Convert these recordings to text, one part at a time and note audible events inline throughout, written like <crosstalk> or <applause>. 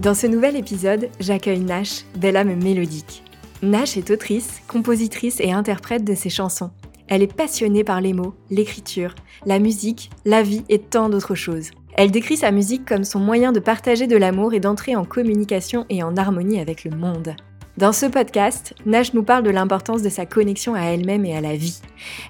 Dans ce nouvel épisode, j'accueille Nash, belle âme mélodique. Nash est autrice, compositrice et interprète de ses chansons. Elle est passionnée par les mots, l'écriture, la musique, la vie et tant d'autres choses. Elle décrit sa musique comme son moyen de partager de l'amour et d'entrer en communication et en harmonie avec le monde. Dans ce podcast, Nash nous parle de l'importance de sa connexion à elle-même et à la vie.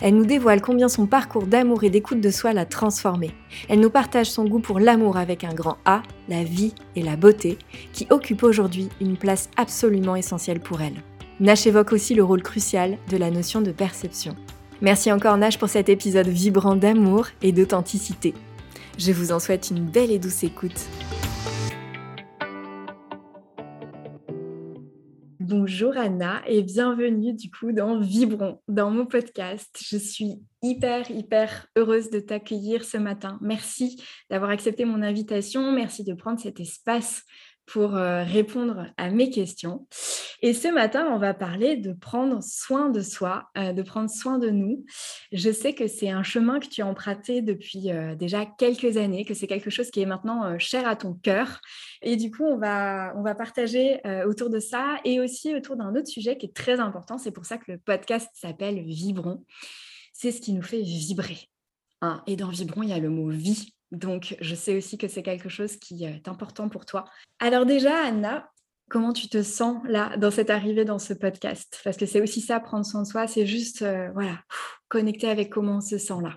Elle nous dévoile combien son parcours d'amour et d'écoute de soi l'a transformée. Elle nous partage son goût pour l'amour avec un grand A, la vie et la beauté, qui occupent aujourd'hui une place absolument essentielle pour elle. Nash évoque aussi le rôle crucial de la notion de perception. Merci encore Nash pour cet épisode vibrant d'amour et d'authenticité. Je vous en souhaite une belle et douce écoute. Bonjour Anna et bienvenue du coup dans Vibron, dans mon podcast. Je suis hyper, hyper heureuse de t'accueillir ce matin. Merci d'avoir accepté mon invitation. Merci de prendre cet espace pour euh, répondre à mes questions. Et ce matin, on va parler de prendre soin de soi, euh, de prendre soin de nous. Je sais que c'est un chemin que tu as emprunté depuis euh, déjà quelques années, que c'est quelque chose qui est maintenant cher à ton cœur. Et du coup, on va, on va partager autour de ça et aussi autour d'un autre sujet qui est très important. C'est pour ça que le podcast s'appelle Vibron. C'est ce qui nous fait vibrer. Hein. Et dans Vibron, il y a le mot vie donc, je sais aussi que c'est quelque chose qui est important pour toi. Alors déjà, Anna, comment tu te sens là dans cette arrivée dans ce podcast? Parce que c'est aussi ça, prendre soin de soi, c'est juste, euh, voilà, connecter avec comment on se sent là.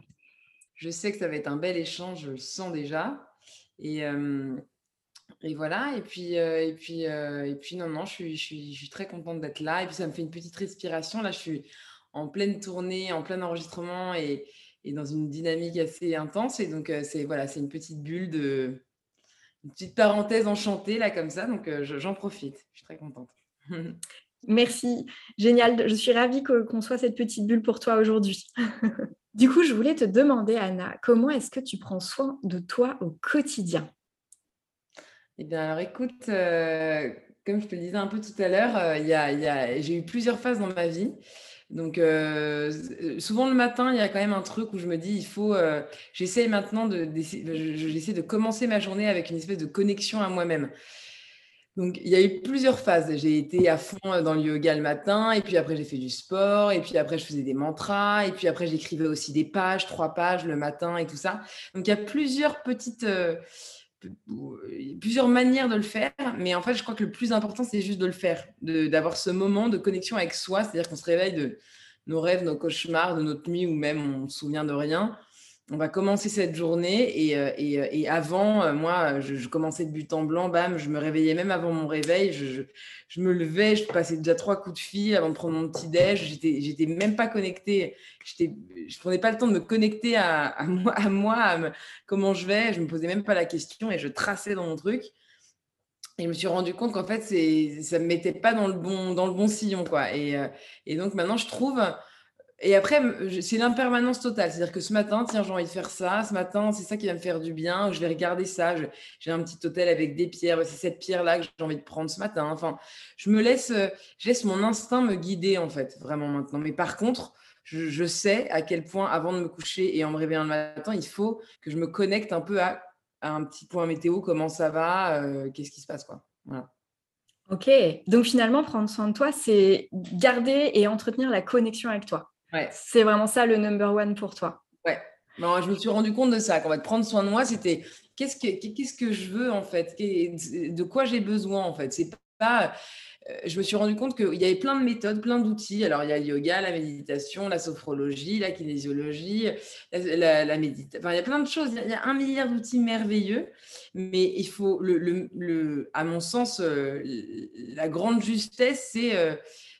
Je sais que ça va être un bel échange, je le sens déjà. Et, euh, et voilà, et puis, euh, et, puis, et puis non, non, je suis, je suis, je suis très contente d'être là. Et puis ça me fait une petite respiration. Là, je suis en pleine tournée, en plein enregistrement et, et dans une dynamique assez intense. Et donc, euh, c'est voilà, c'est une petite bulle de. Une petite parenthèse enchantée, là, comme ça. Donc, euh, j'en profite. Je suis très contente. <laughs> Merci. Génial. Je suis ravie qu'on soit cette petite bulle pour toi aujourd'hui. <laughs> du coup, je voulais te demander, Anna, comment est-ce que tu prends soin de toi au quotidien? Eh bien, alors écoute, euh, comme je te le disais un peu tout à l'heure, il y a, j'ai eu plusieurs phases dans ma vie. Donc, euh, souvent le matin, il y a quand même un truc où je me dis, il faut. Euh, j'essaie maintenant de. J'essaie de commencer ma journée avec une espèce de connexion à moi-même. Donc, il y a eu plusieurs phases. J'ai été à fond dans le yoga le matin, et puis après, j'ai fait du sport, et puis après, je faisais des mantras, et puis après, j'écrivais aussi des pages, trois pages le matin et tout ça. Donc, il y a plusieurs petites. Euh, plusieurs manières de le faire, mais en fait, je crois que le plus important, c'est juste de le faire, d'avoir ce moment de connexion avec soi, c'est-à-dire qu'on se réveille de nos rêves, nos cauchemars, de notre nuit, ou même on se souvient de rien, on va commencer cette journée et, euh, euh, avant, euh, moi, je, commençais de but en blanc, bam, je me réveillais même avant mon réveil, je, je, me levais, je passais déjà trois coups de fil avant de prendre mon petit déj, j'étais, j'étais même pas connectée, j'étais, je prenais pas le temps de me connecter à, à moi, à moi comment je vais, je me posais même pas la question et je traçais dans mon truc. Et je me suis rendu compte qu'en fait, c'est, ça me mettait pas dans le bon, dans le bon sillon, quoi. Et, et donc maintenant, je trouve et après, c'est l'impermanence totale. C'est-à-dire que ce matin, tiens, j'ai envie de faire ça. Ce matin, c'est ça qui va me faire du bien. Je vais regarder ça. J'ai un petit hôtel avec des pierres. C'est cette pierre-là que j'ai envie de prendre ce matin. Enfin, je me laisse, euh, je laisse mon instinct me guider, en fait, vraiment maintenant. Mais par contre, je, sais à quel point, avant de me coucher et en me réveillant le matin, il faut que je me connecte un peu à, un petit point météo. Comment ça va euh, Qu'est-ce qui se passe, quoi. Ok, donc finalement, prendre soin de toi, c'est garder et entretenir la connexion avec toi. C'est vraiment ça le number one pour toi. Ouais. Non, je me suis rendu compte de ça. Qu'on va te prendre soin de moi, c'était qu'est-ce que, qu'est-ce que je veux en fait? De quoi j'ai besoin en fait? C'est pas, je me suis rendu compte qu'il y avait plein de méthodes, plein d'outils. Alors, il y a le yoga, la méditation, la sophrologie, la kinésiologie, la, méditation. Enfin, il y a plein de choses. Il y a un milliard d'outils merveilleux. Mais il faut, le, à mon sens, la grande justesse, c'est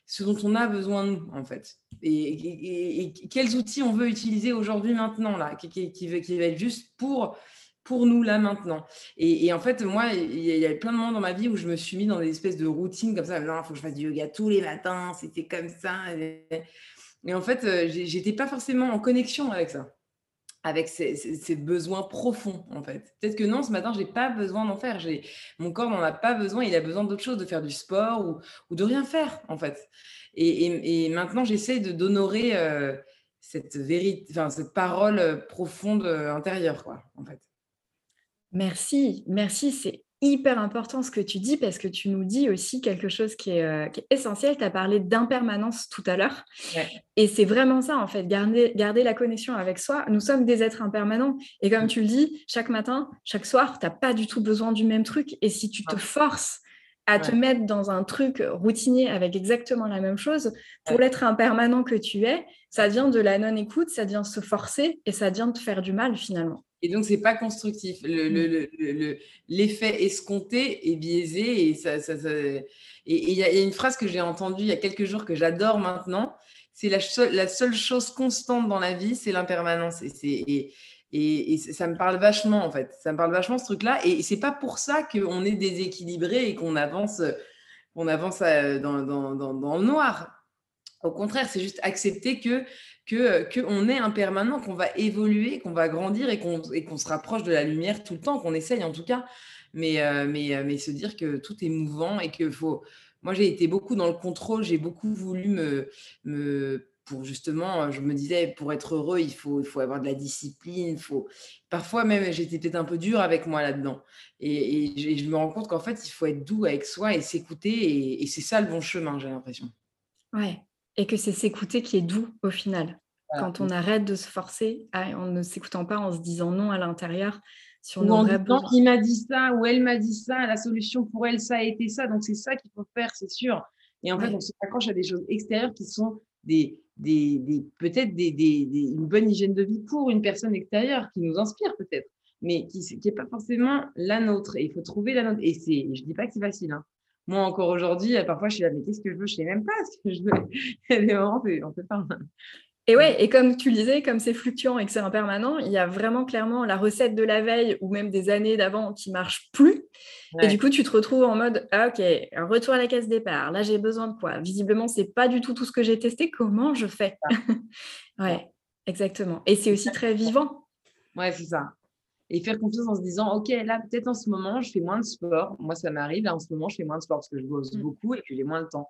ce dont on a besoin, nous, en fait. Et, quels outils on veut utiliser aujourd'hui, maintenant, là, qui, qui, qui, va être juste pour pour nous là maintenant. Et, en fait, moi, il y, a plein de moments dans ma vie où je me suis mis dans des espèces de routines comme ça. Non, il faut que je fasse du yoga tous les matins, c'était comme ça. Et en fait, euh, j'étais pas forcément en connexion avec ça, avec ces, besoins profonds en fait. Peut-être que non, ce matin, j'ai pas besoin d'en faire. Mon corps n'en a pas besoin, il a besoin d'autre chose, de faire du sport ou, de rien faire en fait. Et, maintenant, j'essaie d'honorer euh, cette vérité, cette parole euh, profonde intérieure, quoi, en fait. Merci, merci. C'est hyper important ce que tu dis parce que tu nous dis aussi quelque chose qui est, euh, essentiel. Tu as parlé d'impermanence tout à l'heure. Et c'est vraiment ça, en fait, garder, garder la connexion avec soi. Nous sommes des êtres impermanents. Et comme tu le dis, chaque matin, chaque soir, tu n'as pas du tout besoin du même truc. Et si tu te forces à te mettre dans un truc routinier avec exactement la même chose, pour l'être impermanent que tu es, ça vient de la non-écoute, ça vient se forcer et ça vient te faire du mal finalement. Et donc, c'est pas constructif. L'effet le, le, escompté est biaisé. Et ça, ça, et il y, a une phrase que j'ai entendue il y a quelques jours que j'adore maintenant. C'est la, la, seule chose constante dans la vie, c'est l'impermanence. Et, et, et, ça me parle vachement, en fait. Ça me parle vachement, ce truc-là. Et c'est pas pour ça qu'on est déséquilibré et qu'on avance, on avance euh, dans, dans, dans, dans le noir. Au contraire, c'est juste accepter que qu'on est impermanent, qu'on va évoluer, qu'on va grandir et qu'on se rapproche de la lumière tout le temps, qu'on essaye en tout cas, mais, euh, mais, euh, mais se dire que tout est mouvant et que faut. Moi, j'ai été beaucoup dans le contrôle, j'ai beaucoup voulu me, me pour justement, je me disais, pour être heureux, il faut, il faut avoir de la discipline. Faut... Parfois même, j'étais peut-être un peu dure avec moi là-dedans. Et, je me rends compte qu'en fait, il faut être doux avec soi et s'écouter. Et, et c'est ça le bon chemin, j'ai l'impression. Ouais, et que c'est s'écouter qui est doux au final. Quand on arrête de se forcer en ne s'écoutant pas, en se disant non à l'intérieur sur ou nos en il m'a dit ça ou elle m'a dit ça, la solution pour elle, ça a été ça. Donc c'est ça qu'il faut faire, c'est sûr. Et en fait, on se raccroche à des choses extérieures qui sont des, des, des peut-être des, des, une bonne hygiène de vie pour une personne extérieure qui nous inspire peut-être, mais qui n'est pas forcément la nôtre. Et il faut trouver la nôtre. Et c'est, je dis pas que c'est facile. Hein. Moi, encore aujourd'hui, parfois, je suis là, mais qu'est-ce que je veux? Je sais même pas <laughs> ce que je veux. Il y a des moments, on ne sait pas. Et ouais, et comme tu le disais, comme c'est fluctuant et que c'est impermanent, il y a vraiment clairement la recette de la veille ou même des années d'avant qui marche plus. Et du coup, tu te retrouves en mode ah, OK, retour à la caisse départ. Là, j'ai besoin de quoi? Visiblement, c'est pas du tout tout ce que j'ai testé. Comment je fais? <laughs> Ouais, exactement. Et c'est aussi très vivant. Ouais, c'est ça et faire confiance en se disant, OK, là, peut-être en ce moment, je fais moins de sport. Moi, ça m'arrive, là, en ce moment, je fais moins de sport parce que je bosse mmh. beaucoup et que j'ai moins de temps.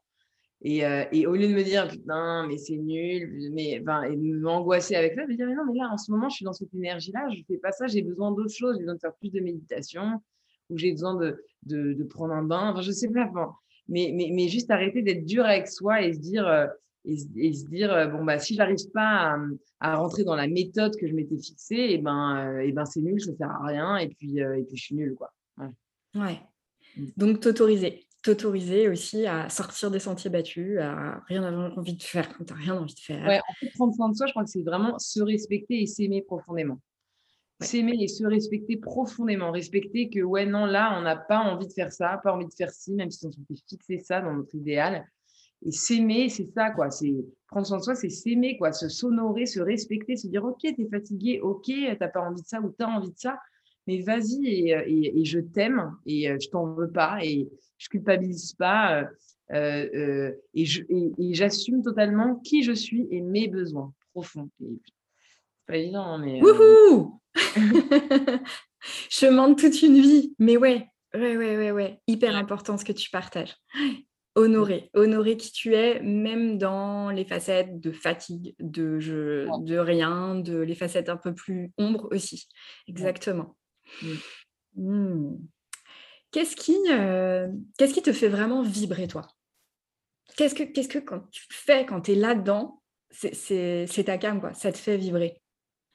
Et, euh, et, au lieu de me dire, putain, mais c'est nul, mais, enfin, et de m'angoisser avec ça, me dire, mais non, mais là, en ce moment, je suis dans cette énergie-là, je ne fais pas ça, j'ai besoin d'autre chose, j'ai besoin de faire plus de méditation, ou j'ai besoin de, de, de, prendre un bain, enfin, je sais pas. mais, mais, mais juste arrêter d'être dur avec soi et se dire, et, se dire euh, bon bah si j'arrive pas à, rentrer dans la méthode que je m'étais fixée et eh ben et euh, eh ben c'est nul ça sert à rien et puis euh, et puis je suis nulle quoi. Ouais, mm. donc t'autoriser t'autoriser aussi à sortir des sentiers battus à rien avoir envie de faire quand t'as rien envie de faire. Ouais en fait prendre soin de soi je crois que c'est vraiment se respecter et s'aimer profondément. S'aimer et se respecter profondément. Respecter que ouais non là on n'a pas envie de faire ça pas envie de faire ci même si on s'était fixé ça dans notre idéal et s'aimer, c'est ça, quoi. C'est prendre soin de soi, c'est s'aimer, quoi. Se s'honorer, se respecter, se dire, OK, t'es fatigué, OK, t'as pas envie de ça ou t'as envie de ça, mais vas-y et, et, je t'aime et euh, je t'en veux pas et je culpabilise pas euh, euh, et j'assume totalement qui je suis et mes besoins profonds. C'est pas évident, hein, mais. Wouhou <laughs> Je demande toute une vie, mais ouais, ouais, ouais, ouais, ouais. Hyper important ce que tu partages. Honorer, honorer qui tu es, même dans les facettes de fatigue, de, je, de rien, de les facettes un peu plus ombres aussi. Exactement. Mmh. Qu'est-ce qui, euh, qu'est-ce qui te fait vraiment vibrer, toi? Qu'est-ce que, qu'est-ce que quand tu fais, quand tu es là-dedans, c'est, ta cam, quoi, ça te fait vibrer?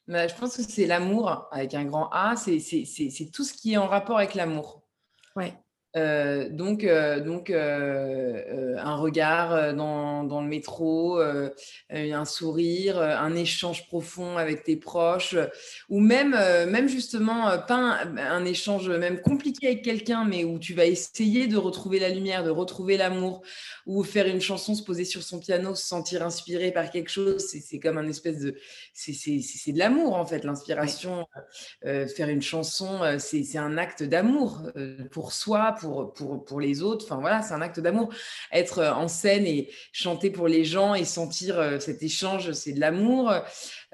Bah, Je pense que c'est l'amour avec un grand A, c'est, c'est tout ce qui est en rapport avec l'amour. Ouais. Euh, donc, euh, donc euh, un regard dans, dans, le métro, un sourire, un échange profond avec tes proches, ou même, même justement, pas un, un, échange même compliqué avec quelqu'un, mais où tu vas essayer de retrouver la lumière, de retrouver l'amour, ou faire une chanson, se poser sur son piano, se sentir inspiré par quelque chose. C'est comme un espèce de... C'est de l'amour, en fait, l'inspiration. faire une chanson, c'est un acte d'amour pour soi, pour, pour, pour les autres. Enfin voilà, c'est un acte d'amour. Être euh, en scène et chanter pour les gens et sentir euh, cet échange, c'est de l'amour.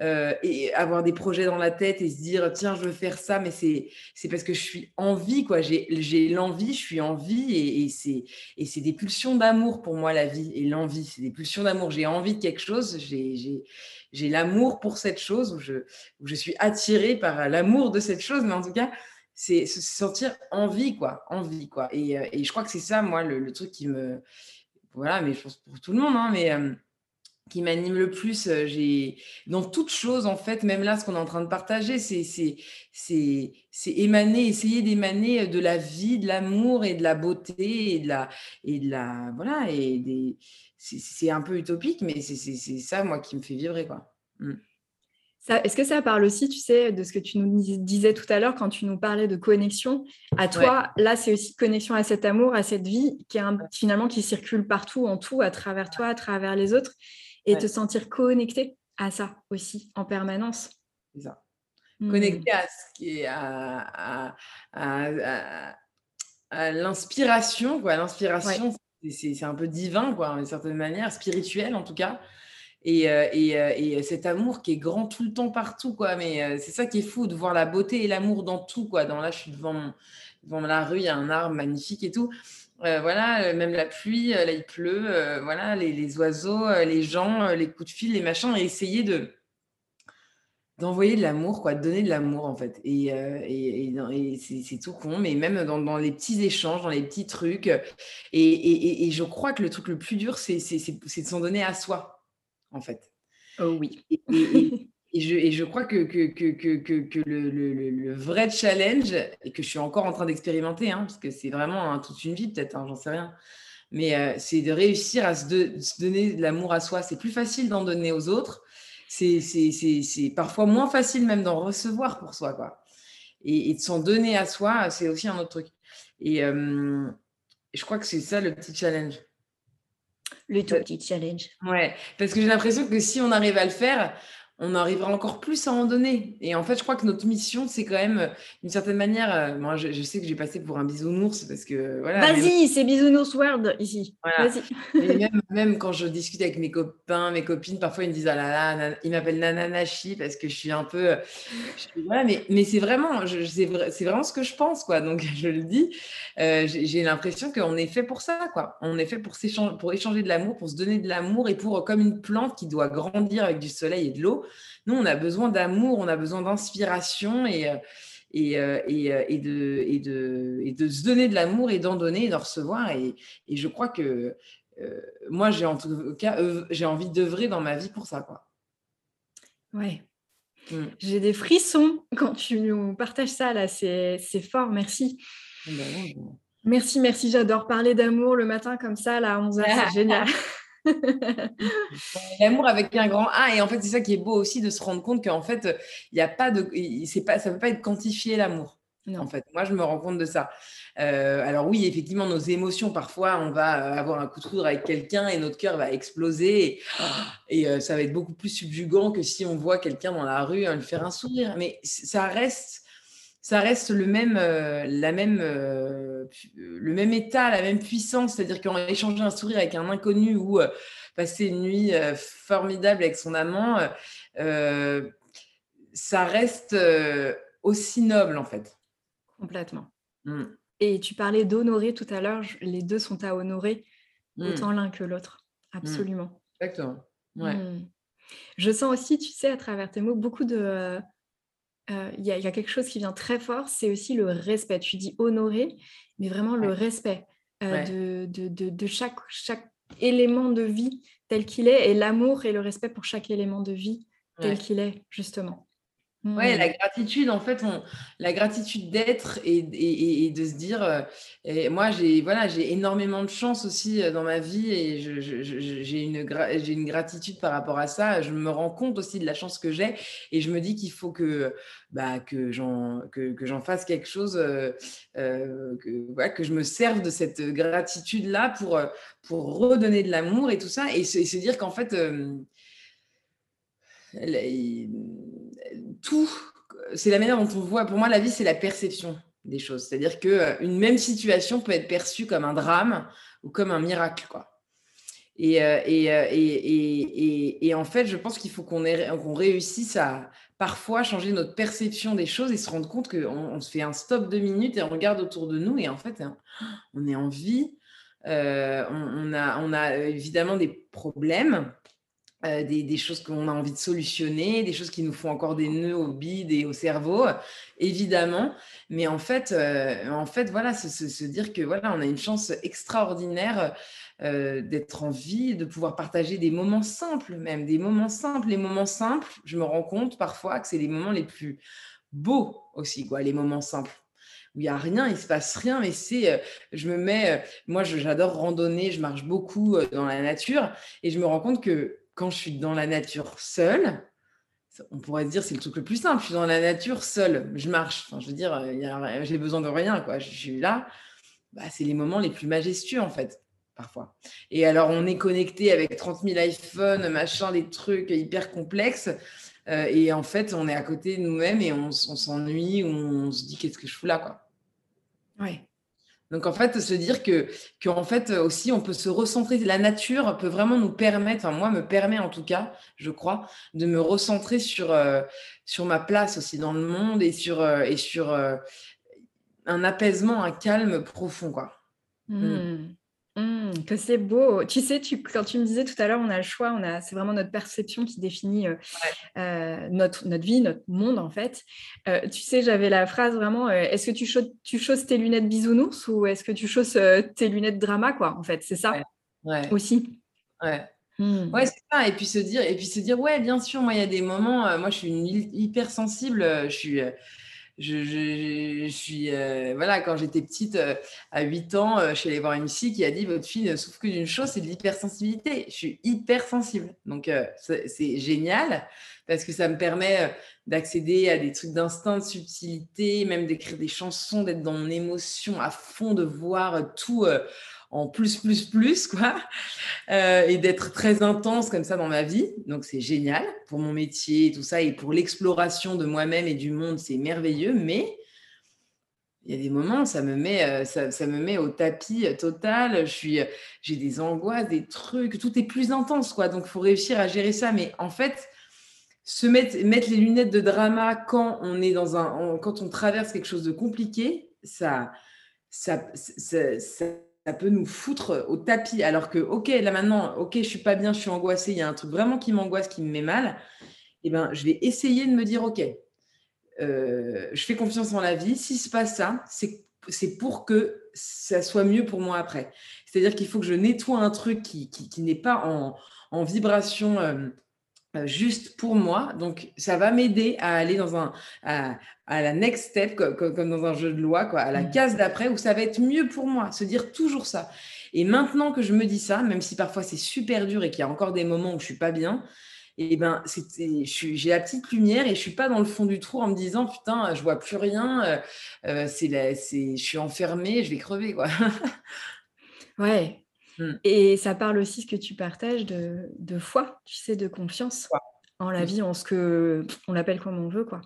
Euh, et avoir des projets dans la tête et se dire tiens je veux faire ça mais c'est parce que je suis en vie quoi j'ai l'envie je suis en vie et, c'est des pulsions d'amour pour moi la vie et l'envie c'est des pulsions d'amour j'ai envie de quelque chose j'ai j'ai j'ai l'amour pour cette chose où je où je suis attirée par l'amour de cette chose mais en tout cas c'est se sentir envie, quoi. Envie, quoi. Et, euh, et je crois que c'est ça, moi, le, truc qui me. Voilà, mais je pense pour tout le monde, hein, mais qui m'anime le plus. Euh, j'ai Dans toute chose, en fait, même là, ce qu'on est en train de partager, c'est c'est émaner, essayer d'émaner de la vie, de l'amour et de la beauté et de la. Et de la voilà, et des... c'est un peu utopique, mais c'est ça, moi, qui me fait vibrer, quoi. Mmh. Est-ce que ça parle aussi, tu sais, de ce que tu nous disais tout à l'heure quand tu nous parlais de connexion? À toi Là, c'est aussi connexion à cet amour, à cette vie qui est finalement qui circule partout, en tout, à travers toi, à travers les autres, et te sentir connecté à ça aussi en permanence. C'est ça. Mmh. Connecté à ce qui est à, l'inspiration, quoi. L'inspiration, c'est un peu divin, quoi, d'une certaine manière, spirituel en tout cas. Et, euh, euh, et, cet amour qui est grand tout le temps partout quoi. Mais euh, c'est ça qui est fou de voir la beauté et l'amour dans tout quoi. Dans là je suis devant devant la rue il y a un arbre magnifique et tout. Voilà même la pluie là il pleut voilà les, oiseaux les gens les coups de fil les machins et essayer de d'envoyer de l'amour quoi de donner de l'amour en fait. Et, c'est tout con mais même dans, les petits échanges dans les petits trucs et, je crois que le truc le plus dur c'est de s'en donner à soi en fait. Oh oui. Et, je, et je, crois que, que, que, que le, le, le, vrai challenge, et que je suis encore en train d'expérimenter, hein, parce que c'est vraiment hein, toute une vie peut-être, hein, j'en sais rien, mais euh, c'est de réussir à se, se donner de l'amour à soi. C'est plus facile d'en donner aux autres, c'est parfois moins facile même d'en recevoir pour soi. Quoi. Et, de s'en donner à soi, c'est aussi un autre truc. Et euh, je crois que c'est ça le petit challenge le tout petit challenge. Ouais, parce que j'ai l'impression que si on arrive à le faire, on arrivera encore plus à en donner. Et en fait, je crois que notre mission, c'est quand même, d'une certaine manière, euh, moi, je, sais que j'ai passé pour un bisounours parce que voilà. Vas-y, c'est bisounours world ici. Vas-y. <laughs> même, même, quand je discute avec mes copains, mes copines, parfois ils me disent ah là là, ils m'appellent Nananashi parce que je suis un peu, voilà, mais, mais c'est vraiment, c'est vraiment ce que je pense quoi. Donc <laughs> je le dis, euh, j'ai l'impression qu'on est fait pour ça quoi. On est fait pour s'échanger, pour échanger de l'amour, pour se donner de l'amour et pour comme une plante qui doit grandir avec du soleil et de l'eau nous, on a besoin d'amour, on a besoin d'inspiration et, euh, et, euh, euh, et, de, et, de, et de se donner de l'amour et d'en donner et d'en recevoir. Et, et, je crois que moi, j'ai en tout cas, j'ai envie d'œuvrer dans ma vie pour ça. Quoi. Ouais. Mmh. J'ai des frissons quand tu nous partages ça, là, c'est fort, merci. Ah bah merci, merci, j'adore parler d'amour le matin comme ça, là, à 11h, c'est <laughs> génial. <laughs> L'amour avec un grand A. Et en fait, c'est ça qui est beau aussi de se rendre compte qu'en fait, il y a pas de, c'est pas, ça peut pas être quantifié l'amour. En fait, moi, je me rends compte de ça. Euh, alors oui, effectivement, nos émotions, parfois, on va avoir un coup de foudre avec quelqu'un et notre cœur va exploser et, euh, ça va être beaucoup plus subjugant que si on voit quelqu'un dans la rue lui faire un sourire. Mais ça reste ça reste le même, euh, la même, euh, le même état, la même puissance. C'est-à-dire qu'en échanger un sourire avec un inconnu ou euh, passer une nuit formidable avec son amant, ça reste aussi noble en fait. Complètement. Mmh. Et tu parlais d'honorer tout à l'heure, les deux sont à honorer, mmh. autant l'un que l'autre. Absolument. Exactement. Ouais. Je sens aussi, tu sais, à travers tes mots, beaucoup de euh, il y, a quelque chose qui vient très fort, c'est aussi le respect. Tu dis honorer, mais vraiment le respect euh, de, de, chaque, chaque élément de vie tel qu'il est, et l'amour et le respect pour chaque élément de vie tel qu'il est, justement. Ouais, la mmh. gratitude, en fait, on, la gratitude d'être et, et, et, de se dire. Euh, et moi, j'ai voilà, j'ai énormément de chance aussi euh, dans ma vie et j'ai une, j'ai une gratitude par rapport à ça. Je me rends compte aussi de la chance que j'ai et je me dis qu'il faut que, bah, que j'en que, que j'en fasse quelque chose, euh, que, que je me serve de cette gratitude-là pour, pour redonner de l'amour et tout ça et se, se dire qu'en fait, tout, c'est la manière dont on voit. Pour moi, la vie, c'est la perception des choses. C'est-à-dire qu'une euh, même situation peut être perçue comme un drame ou comme un miracle. Quoi. Et, euh, euh, et, et, en fait, je pense qu'il faut qu'on réussisse à parfois changer notre perception des choses et se rendre compte qu'on on se fait un stop de minutes et on regarde autour de nous et en fait, on est en vie. on, a, on a évidemment des problèmes, euh, des, choses qu'on a envie de solutionner, des choses qui nous font encore des nœuds au bide et au cerveau, évidemment. Mais en fait, euh, en fait voilà, se, dire que voilà, on a une chance extraordinaire euh, d'être en vie, de pouvoir partager des moments simples, même des moments simples. Les moments simples, je me rends compte parfois que c'est les moments les plus beaux aussi, quoi, les moments simples où il n'y a rien, il se passe rien, mais c'est, je me mets, moi j'adore randonner, je marche beaucoup dans la nature et je me rends compte que quand je suis dans la nature seule, on pourrait se dire c'est le truc le plus simple. Je suis dans la nature seule, je marche. Enfin, je veux dire, j'ai besoin de rien, quoi. Je, suis là. Bah, c'est les moments les plus majestueux en fait, parfois. Et alors, on est connecté avec 30 000 iPhones, machin, des trucs hyper complexes. Euh, et en fait, on est à côté de nous-mêmes et on, on s'ennuie ou on se dit qu'est-ce que je fous là, quoi. Ouais. Donc en fait, se dire que, en fait aussi, on peut se recentrer. La nature peut vraiment nous permettre, enfin moi me permet en tout cas, je crois, de me recentrer sur, euh, sur ma place aussi dans le monde et sur, euh, et sur euh, un apaisement, un calme profond, quoi. Mmh. Mmh. Mmh, que c'est beau. Tu sais, tu, quand tu me disais tout à l'heure, on a le choix, on a, c'est vraiment notre perception qui définit euh, euh, notre, notre vie, notre monde en fait. Euh, tu sais, j'avais la phrase vraiment, est-ce que tu, chausses, tu chausses tes lunettes bisounours ou est-ce que tu chausses tes lunettes drama quoi En fait, c'est ça ouais. aussi. Ouais. Mmh. Ouais, c'est ça. Et puis se dire, et puis se dire, ouais, bien sûr, moi, il y a des moments, moi, je suis une hypersensible, je suis je, suis, euh, voilà, quand j'étais petite, euh, à 8 ans, euh, je suis allée voir psy qui a dit Votre fille ne souffre que d'une chose, c'est de l'hypersensibilité. Je suis hypersensible. Donc, c'est génial parce que ça me permet d'accéder à des trucs d'instinct, de subtilité, même d'écrire des chansons, d'être dans mon émotion à fond, de voir tout en plus, plus, plus, quoi, euh, et d'être très intense comme ça dans ma vie. Donc, c'est génial pour mon métier et tout ça, et pour l'exploration de moi-même et du monde, c'est merveilleux, mais il y a des moments, ça me met, euh, ça, me met au tapis euh, total. J'ai des angoisses, des trucs, tout est plus intense, quoi. Donc, faut réussir à gérer ça. Mais en fait, se mettre, mettre les lunettes de drama quand on est dans un, quand on traverse quelque chose de compliqué, ça, ça ça peut nous foutre au tapis. Alors que, ok, là maintenant, ok, je suis pas bien, je suis angoissée, il y a un truc vraiment qui m'angoisse, qui me met mal. Eh ben, je vais essayer de me dire, ok, euh, je fais confiance en la vie. Si se passe ça, c'est pour que ça soit mieux pour moi après. C'est-à-dire qu'il faut que je nettoie un truc qui, qui, n'est pas en, en vibration euh, juste pour moi. Donc, ça va m'aider à aller dans un, à, la next step, comme, dans un jeu de loi, quoi, à la mmh. case d'après, où ça va être mieux pour moi, se dire toujours ça. Et maintenant que je me dis ça, même si parfois c'est super dur et qu'il y a encore des moments où je suis pas bien, et eh ben, j'ai la petite lumière et je suis pas dans le fond du trou en me disant putain, je vois plus rien, euh, euh, c'est je suis enfermée, je vais crever quoi. <laughs> ouais, Mmh. Et ça parle aussi ce que tu partages de, de foi, tu sais, de confiance en la mmh. vie, en ce que on l'appelle comme on veut, quoi.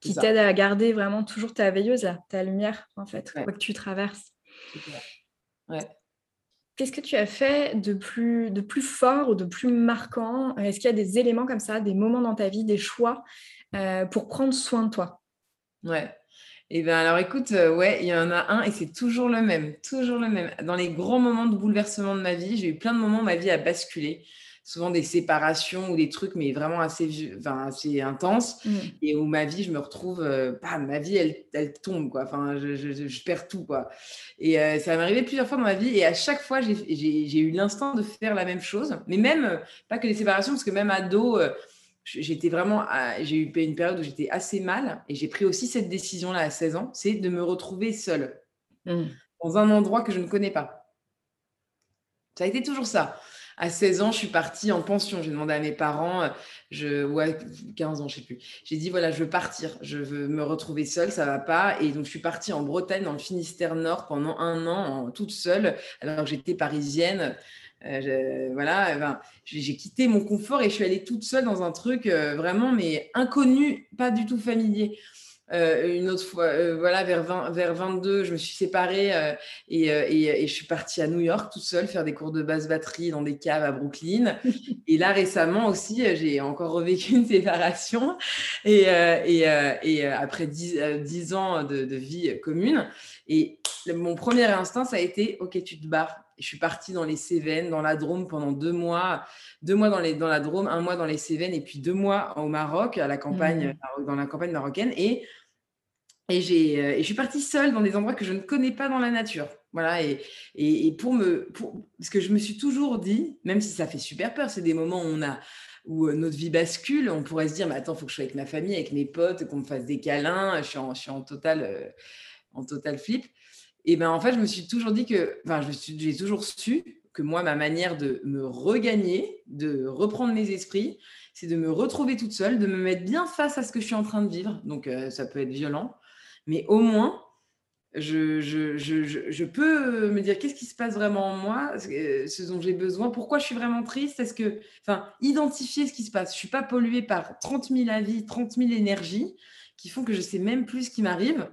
qui t'aide à garder vraiment toujours ta veilleuse, là, ta lumière, en fait, quoi que tu traverses. Qu'est-ce que tu as fait de plus, de plus fort ou de plus marquant? Est-ce qu'il y a des éléments comme ça, des moments dans ta vie, des choix euh, pour prendre soin de toi? Ouais. Eh bien, alors écoute, euh, ouais, il y en a un et c'est toujours le même, toujours le même. Dans les grands moments de bouleversement de ma vie, j'ai eu plein de moments où ma vie a basculé. Souvent des séparations ou des trucs, mais vraiment assez, enfin, assez intenses. Mmh. Et où ma vie, je me retrouve, euh, ma vie, elle, elle, tombe, quoi. Enfin, je, je, perds tout, quoi. Et euh, ça m'est arrivé plusieurs fois dans ma vie. Et à chaque fois, j'ai eu l'instant de faire la même chose. Mais même, pas que des séparations, parce que même ado, j'étais vraiment, j'ai eu une période où j'étais assez mal et j'ai pris aussi cette décision-là à 16 ans, c'est de me retrouver seule mmh. dans un endroit que je ne connais pas. Ça a été toujours ça. À 16 ans, je suis partie en pension. J'ai demandé à mes parents, euh, je, ouais, 15 ans, je sais plus. J'ai dit voilà, je veux partir, je veux me retrouver seule, ça va pas. Et donc, je suis partie en Bretagne, dans le Finistère Nord, pendant un an, toute seule, alors que j'étais parisienne. Euh, voilà, j'ai quitté mon confort et je suis allée toute seule dans un truc euh, vraiment, mais inconnu, pas du tout familier. Euh, une autre fois, voilà, vers, 20, vers 22, je me suis séparée et, et, je suis partie à New York toute seule faire des cours de basse batterie dans des caves à Brooklyn. <laughs> et là, récemment aussi, j'ai encore revécu une séparation et, et après 10, ans de, de, vie commune. Et mon premier instinct, ça a été, OK, tu te barres je suis partie dans les Cévennes, dans la Drôme pendant deux mois, deux mois dans, les, dans la Drôme, un mois dans les Cévennes et puis deux mois au Maroc, à la campagne, mmh. dans la campagne marocaine. Et, et, j'ai, euh, je suis partie seule dans des endroits que je ne connais pas dans la nature. Voilà, et, et, pour me. Pour, parce que je me suis toujours dit, même si ça fait super peur, c'est des moments où on a où euh, notre vie bascule, on pourrait se dire, mais attends, il faut que je sois avec ma famille, avec mes potes, qu'on me fasse des câlins, je suis en, je suis en total, euh, en total flip. Et ben en fait, je me suis toujours dit que, enfin, j'ai toujours su que moi, ma manière de me regagner, de reprendre mes esprits, c'est de me retrouver toute seule, de me mettre bien face à ce que je suis en train de vivre. Donc, ça peut être violent, mais au moins, je, peux me dire qu'est-ce qui se passe vraiment en moi, ce dont j'ai besoin, pourquoi je suis vraiment triste, est-ce que, enfin, identifier ce qui se passe. Je suis pas polluée par 30 000 avis, 30 000 énergies qui font que je sais même plus ce qui m'arrive.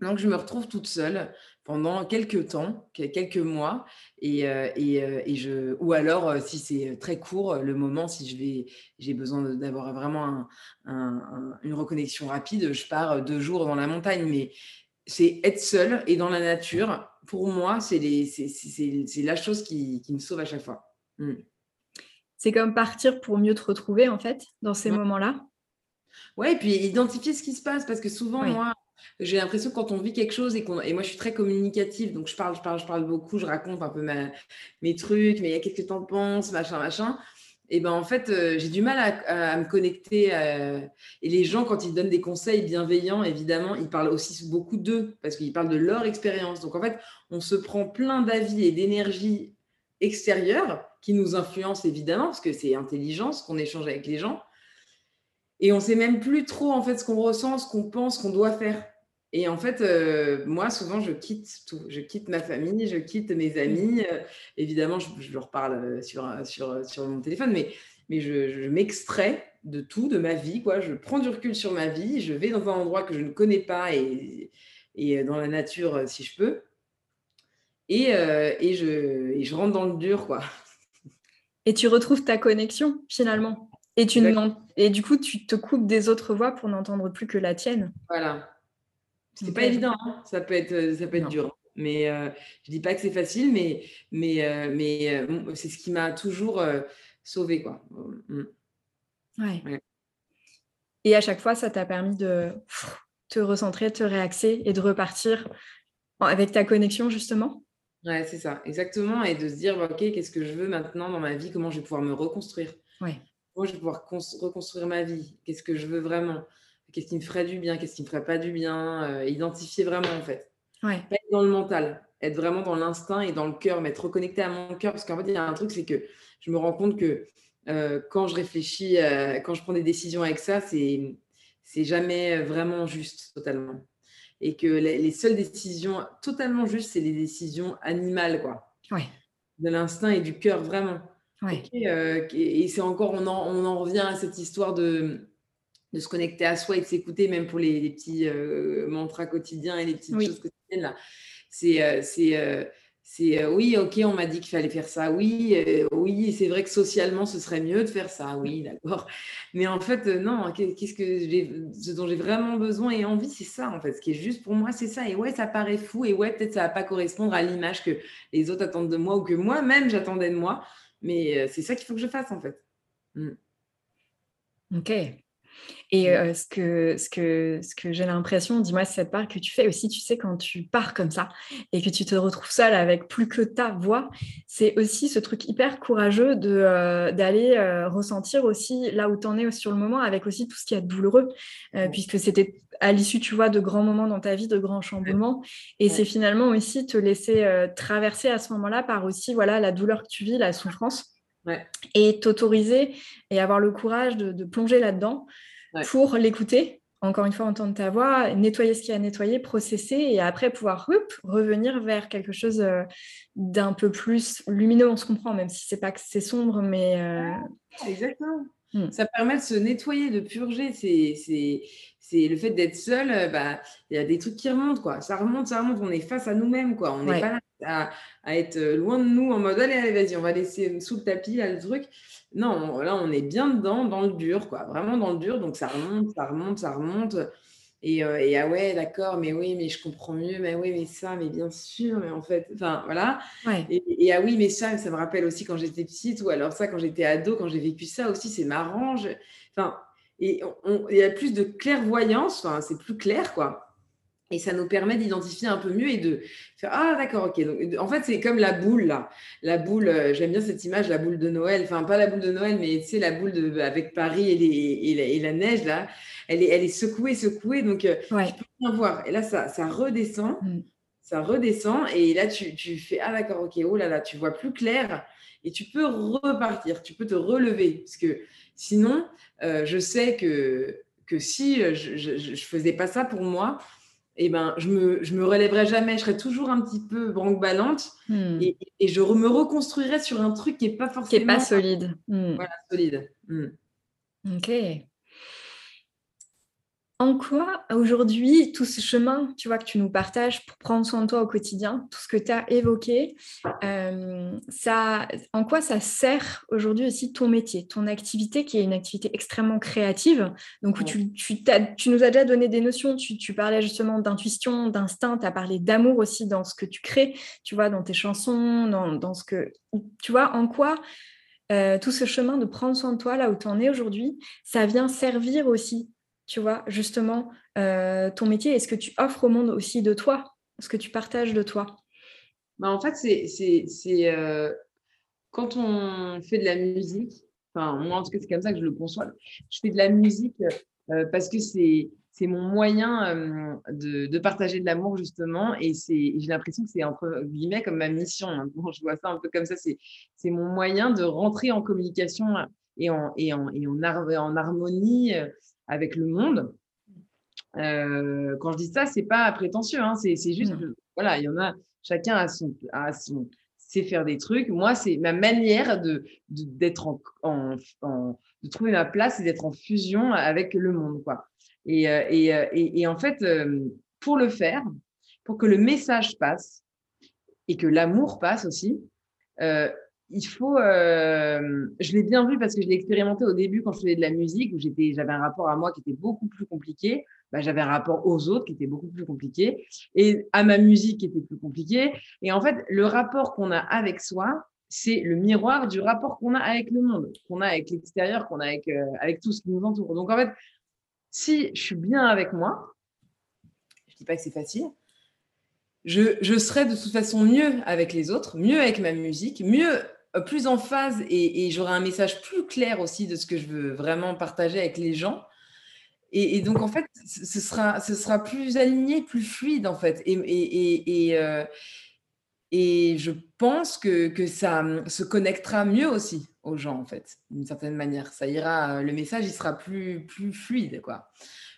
Donc, je me retrouve toute seule pendant quelques temps, quelques mois, et, euh, euh, et, je, ou alors, euh, si c'est très court, le moment, si je vais, j'ai besoin d'avoir vraiment une reconnexion rapide, je pars deux jours dans la montagne, mais c'est être seule et dans la nature. Pour moi, c'est la chose qui, qui, me sauve à chaque fois. Mmh. C'est comme partir pour mieux te retrouver, en fait, dans ces moments-là. Ouais, et puis identifier ce qui se passe, parce que souvent, moi, j'ai l'impression que quand on vit quelque chose et, qu'on, et moi je suis très communicative, donc je parle, je parle, je parle beaucoup, je raconte un peu mes trucs, mais il y a qu'est-ce que tu en penses, machin, machin. Et ben en fait, euh, j'ai du mal à, me connecter. Euh, et les gens, quand ils donnent des conseils bienveillants, évidemment, ils parlent aussi beaucoup d'eux, parce qu'ils parlent de leur expérience. Donc en fait, on se prend plein d'avis et d'énergie extérieure qui nous influencent évidemment, parce que c'est intelligence qu'on échange avec les gens. Et on sait même plus trop en fait ce qu'on ressent, ce qu'on pense, qu'on doit faire. Et en fait, euh, moi, souvent, je quitte tout. Je quitte ma famille, je quitte mes amis. Euh, évidemment, je, leur parle euh, sur, sur, sur mon téléphone, mais, mais je, m'extrais de tout, de ma vie. Quoi. Je prends du recul sur ma vie. Je vais dans un endroit que je ne connais pas et, et dans la nature, si je peux. Et, et, je, et je rentre dans le dur, quoi. Et tu retrouves ta connexion, finalement. Et, tu et du coup, tu te coupes des autres voix pour n'entendre plus que la tienne. Voilà. C'est pas évident, hein. ça peut être, euh, ça peut être dur. Mais euh, je dis pas que c'est facile, mais, mais, euh, mais c'est ce qui m'a toujours sauvé. Quoi. Mm. Ouais. Et à chaque fois, ça t'a permis de te recentrer, de te réaxer et de repartir avec ta connexion, justement? Ouais, c'est ça, exactement. Et de se dire, OK, qu'est-ce que je veux maintenant dans ma vie? Comment je vais pouvoir me reconstruire? Ouais. Moi, je vais pouvoir reconstruire ma vie? Qu'est-ce que je veux vraiment? Qu'est-ce qui me ferait du bien Qu'est-ce qui me ferait pas du bien euh, Identifier vraiment, en fait. Ouais. Pas être dans le mental, être vraiment dans l'instinct et dans le cœur, m'être reconnecté à mon cœur. Parce qu'en fait, il y a un truc, c'est que je me rends compte que euh, quand je réfléchis, euh, quand je prends des décisions avec ça, c'est c'est jamais vraiment juste totalement. Et que les, seules décisions totalement justes, c'est les décisions animales, quoi. Ouais. De l'instinct et du cœur, vraiment. Euh, et c'est encore, on en, on en, revient à cette histoire de, de se connecter à soi et de s'écouter, même pour les, petits euh, mantras quotidiens et les petites choses quotidiennes. Là. C'est, euh, c'est, c'est oui, ok, on m'a dit qu'il fallait faire ça. Oui, oui, c'est vrai que socialement, ce serait mieux de faire ça. Oui, d'accord. Mais en fait, non, qu'est-ce que j'ai, ce dont j'ai vraiment besoin et envie, c'est ça, en fait. Ce qui est juste pour moi, c'est ça. Et ouais, ça paraît fou. Et ouais, peut-être ça va pas correspondre à l'image que les autres attendent de moi ou que moi-même j'attendais de moi. Mais euh, c'est ça qu'il faut que je fasse en fait. Mm. Ok. Et mmh. ce que, ce que, ce que j'ai l'impression, dis-moi cette part que tu fais aussi, tu sais, quand tu pars comme ça et que tu te retrouves seule avec plus que ta voix, c'est aussi ce truc hyper courageux de, d'aller ressentir aussi là où tu en es sur le moment, avec aussi tout ce qui est douloureux, puisque c'était à l'issue, tu vois, de grands moments dans ta vie, de grands chamboulements. Et c'est finalement aussi te laisser traverser à ce moment-là par aussi, voilà, la douleur que tu vis, la souffrance. Et t'autoriser et avoir le courage de plonger là-dedans pour l'écouter, encore une fois, entendre ta voix, nettoyer ce qu'il y a à nettoyer, processer et après pouvoir revenir vers quelque chose euh, d'un peu plus lumineux, on se comprend, même si c'est pas que c'est sombre, mais. Euh, Exactement. Hmm. Ça permet de se nettoyer, de purger. C'est le fait d'être seul, euh, bah, il y a des trucs qui remontent, quoi. Ça remonte, ça remonte. On est face à nous-mêmes, quoi. On n'est pas là à, être loin de nous en mode allez, allez, vas-y, on va laisser sous le tapis là, le truc. Non, là, on est bien dedans, dans le dur, quoi. Vraiment dans le dur. Donc, ça remonte, ça remonte, ça remonte. Et, euh, et ah ouais, d'accord, mais oui, mais je comprends mieux. Mais oui, mais ça, mais bien sûr. Mais en fait, enfin, voilà. Et, ah oui, mais ça, ça me rappelle aussi quand j'étais petite. Ou alors ça, quand j'étais ado, quand j'ai vécu ça aussi, c'est marrant. Enfin, et il y a plus de clairvoyance. Enfin, c'est plus clair, quoi. Et ça nous permet d'identifier un peu mieux et de faire Ah, d'accord, ok. Donc, en fait, c'est comme la boule, là. La boule, euh, j'aime bien cette image, la boule de Noël. Enfin, pas la boule de Noël, mais tu sais, la boule de, avec Paris et, les, et, la, neige, là. Elle est, elle est secouée, secouée. Donc, euh, tu peux bien voir. Et là, ça, ça redescend. Mm. Ça redescend. Et là, tu, tu fais Ah, d'accord, ok. Oh là là, tu vois plus clair. Et tu peux repartir. Tu peux te relever. Parce que sinon, euh, je sais que, que si je ne faisais pas ça pour moi, eh ben, je me, je me relèverai jamais. Je serai toujours un petit peu branque-ballante hmm. et, et, je me reconstruirai sur un truc qui n'est pas forcément. Qui n'est pas solide. Hmm. Voilà, solide. Hmm. Ok. En quoi aujourd'hui tout ce chemin, tu vois, que tu nous partages pour prendre soin de toi au quotidien, tout ce que tu as évoqué, euh, ça, en quoi ça sert aujourd'hui aussi ton métier, ton activité qui est une activité extrêmement créative? Donc tu, tu, tu, nous as déjà donné des notions, tu, tu parlais justement d'intuition, d'instinct, tu as parlé d'amour aussi dans ce que tu crées, tu vois, dans tes chansons, dans, dans ce que, tu vois, en quoi euh, tout ce chemin de prendre soin de toi là où tu en es aujourd'hui, ça vient servir aussi tu vois, justement, euh, ton métier et ce que tu offres au monde aussi de toi, ce que tu partages de toi? Bah, En fait, c'est euh, quand on fait de la musique, enfin, moi en tout cas, c'est comme ça que je le conçois. Je fais de la musique euh, parce que c'est c'est mon moyen de, de, partager de l'amour justement et c'est j'ai l'impression que c'est entre guillemets comme ma mission hein. je vois ça un peu comme ça c'est c'est mon moyen de rentrer en communication et en et en, et en, en harmonie avec le monde. Euh, quand je dis ça, c'est pas prétentieux, hein, c'est juste, voilà, il y en a, chacun a son, a son, sait faire des trucs. Moi, c'est ma manière de d'être en, en, de trouver ma place et d'être en fusion avec le monde, quoi. Et, euh, et, euh, et, et en fait, pour le faire, pour que le message passe et que l'amour passe aussi, il faut, euh, je l'ai bien vu parce que je l'ai expérimenté au début quand je faisais de la musique où j'avais un rapport à moi qui était beaucoup plus compliqué. Bah, j'avais un rapport aux autres qui était beaucoup plus compliqué et à ma musique qui était plus compliqué. Et en fait, le rapport qu'on a avec soi, c'est le miroir du rapport qu'on a avec le monde, qu'on a avec l'extérieur, qu'on a avec, euh, avec tout ce qui nous entoure. Donc en fait, si je suis bien avec moi, je dis pas que c'est facile, je, je serai de toute façon mieux avec les autres, mieux avec ma musique, mieux plus en phase et, j'aurai un message plus clair aussi de ce que je veux vraiment partager avec les gens. Et, donc, en fait, ce sera, ce sera plus aligné, plus fluide, en fait. Et, et, et, euh, je pense que, que, ça hum, se connectera mieux aussi aux gens, en fait, d'une certaine manière. Ça ira, le message, il sera plus, plus fluide, quoi.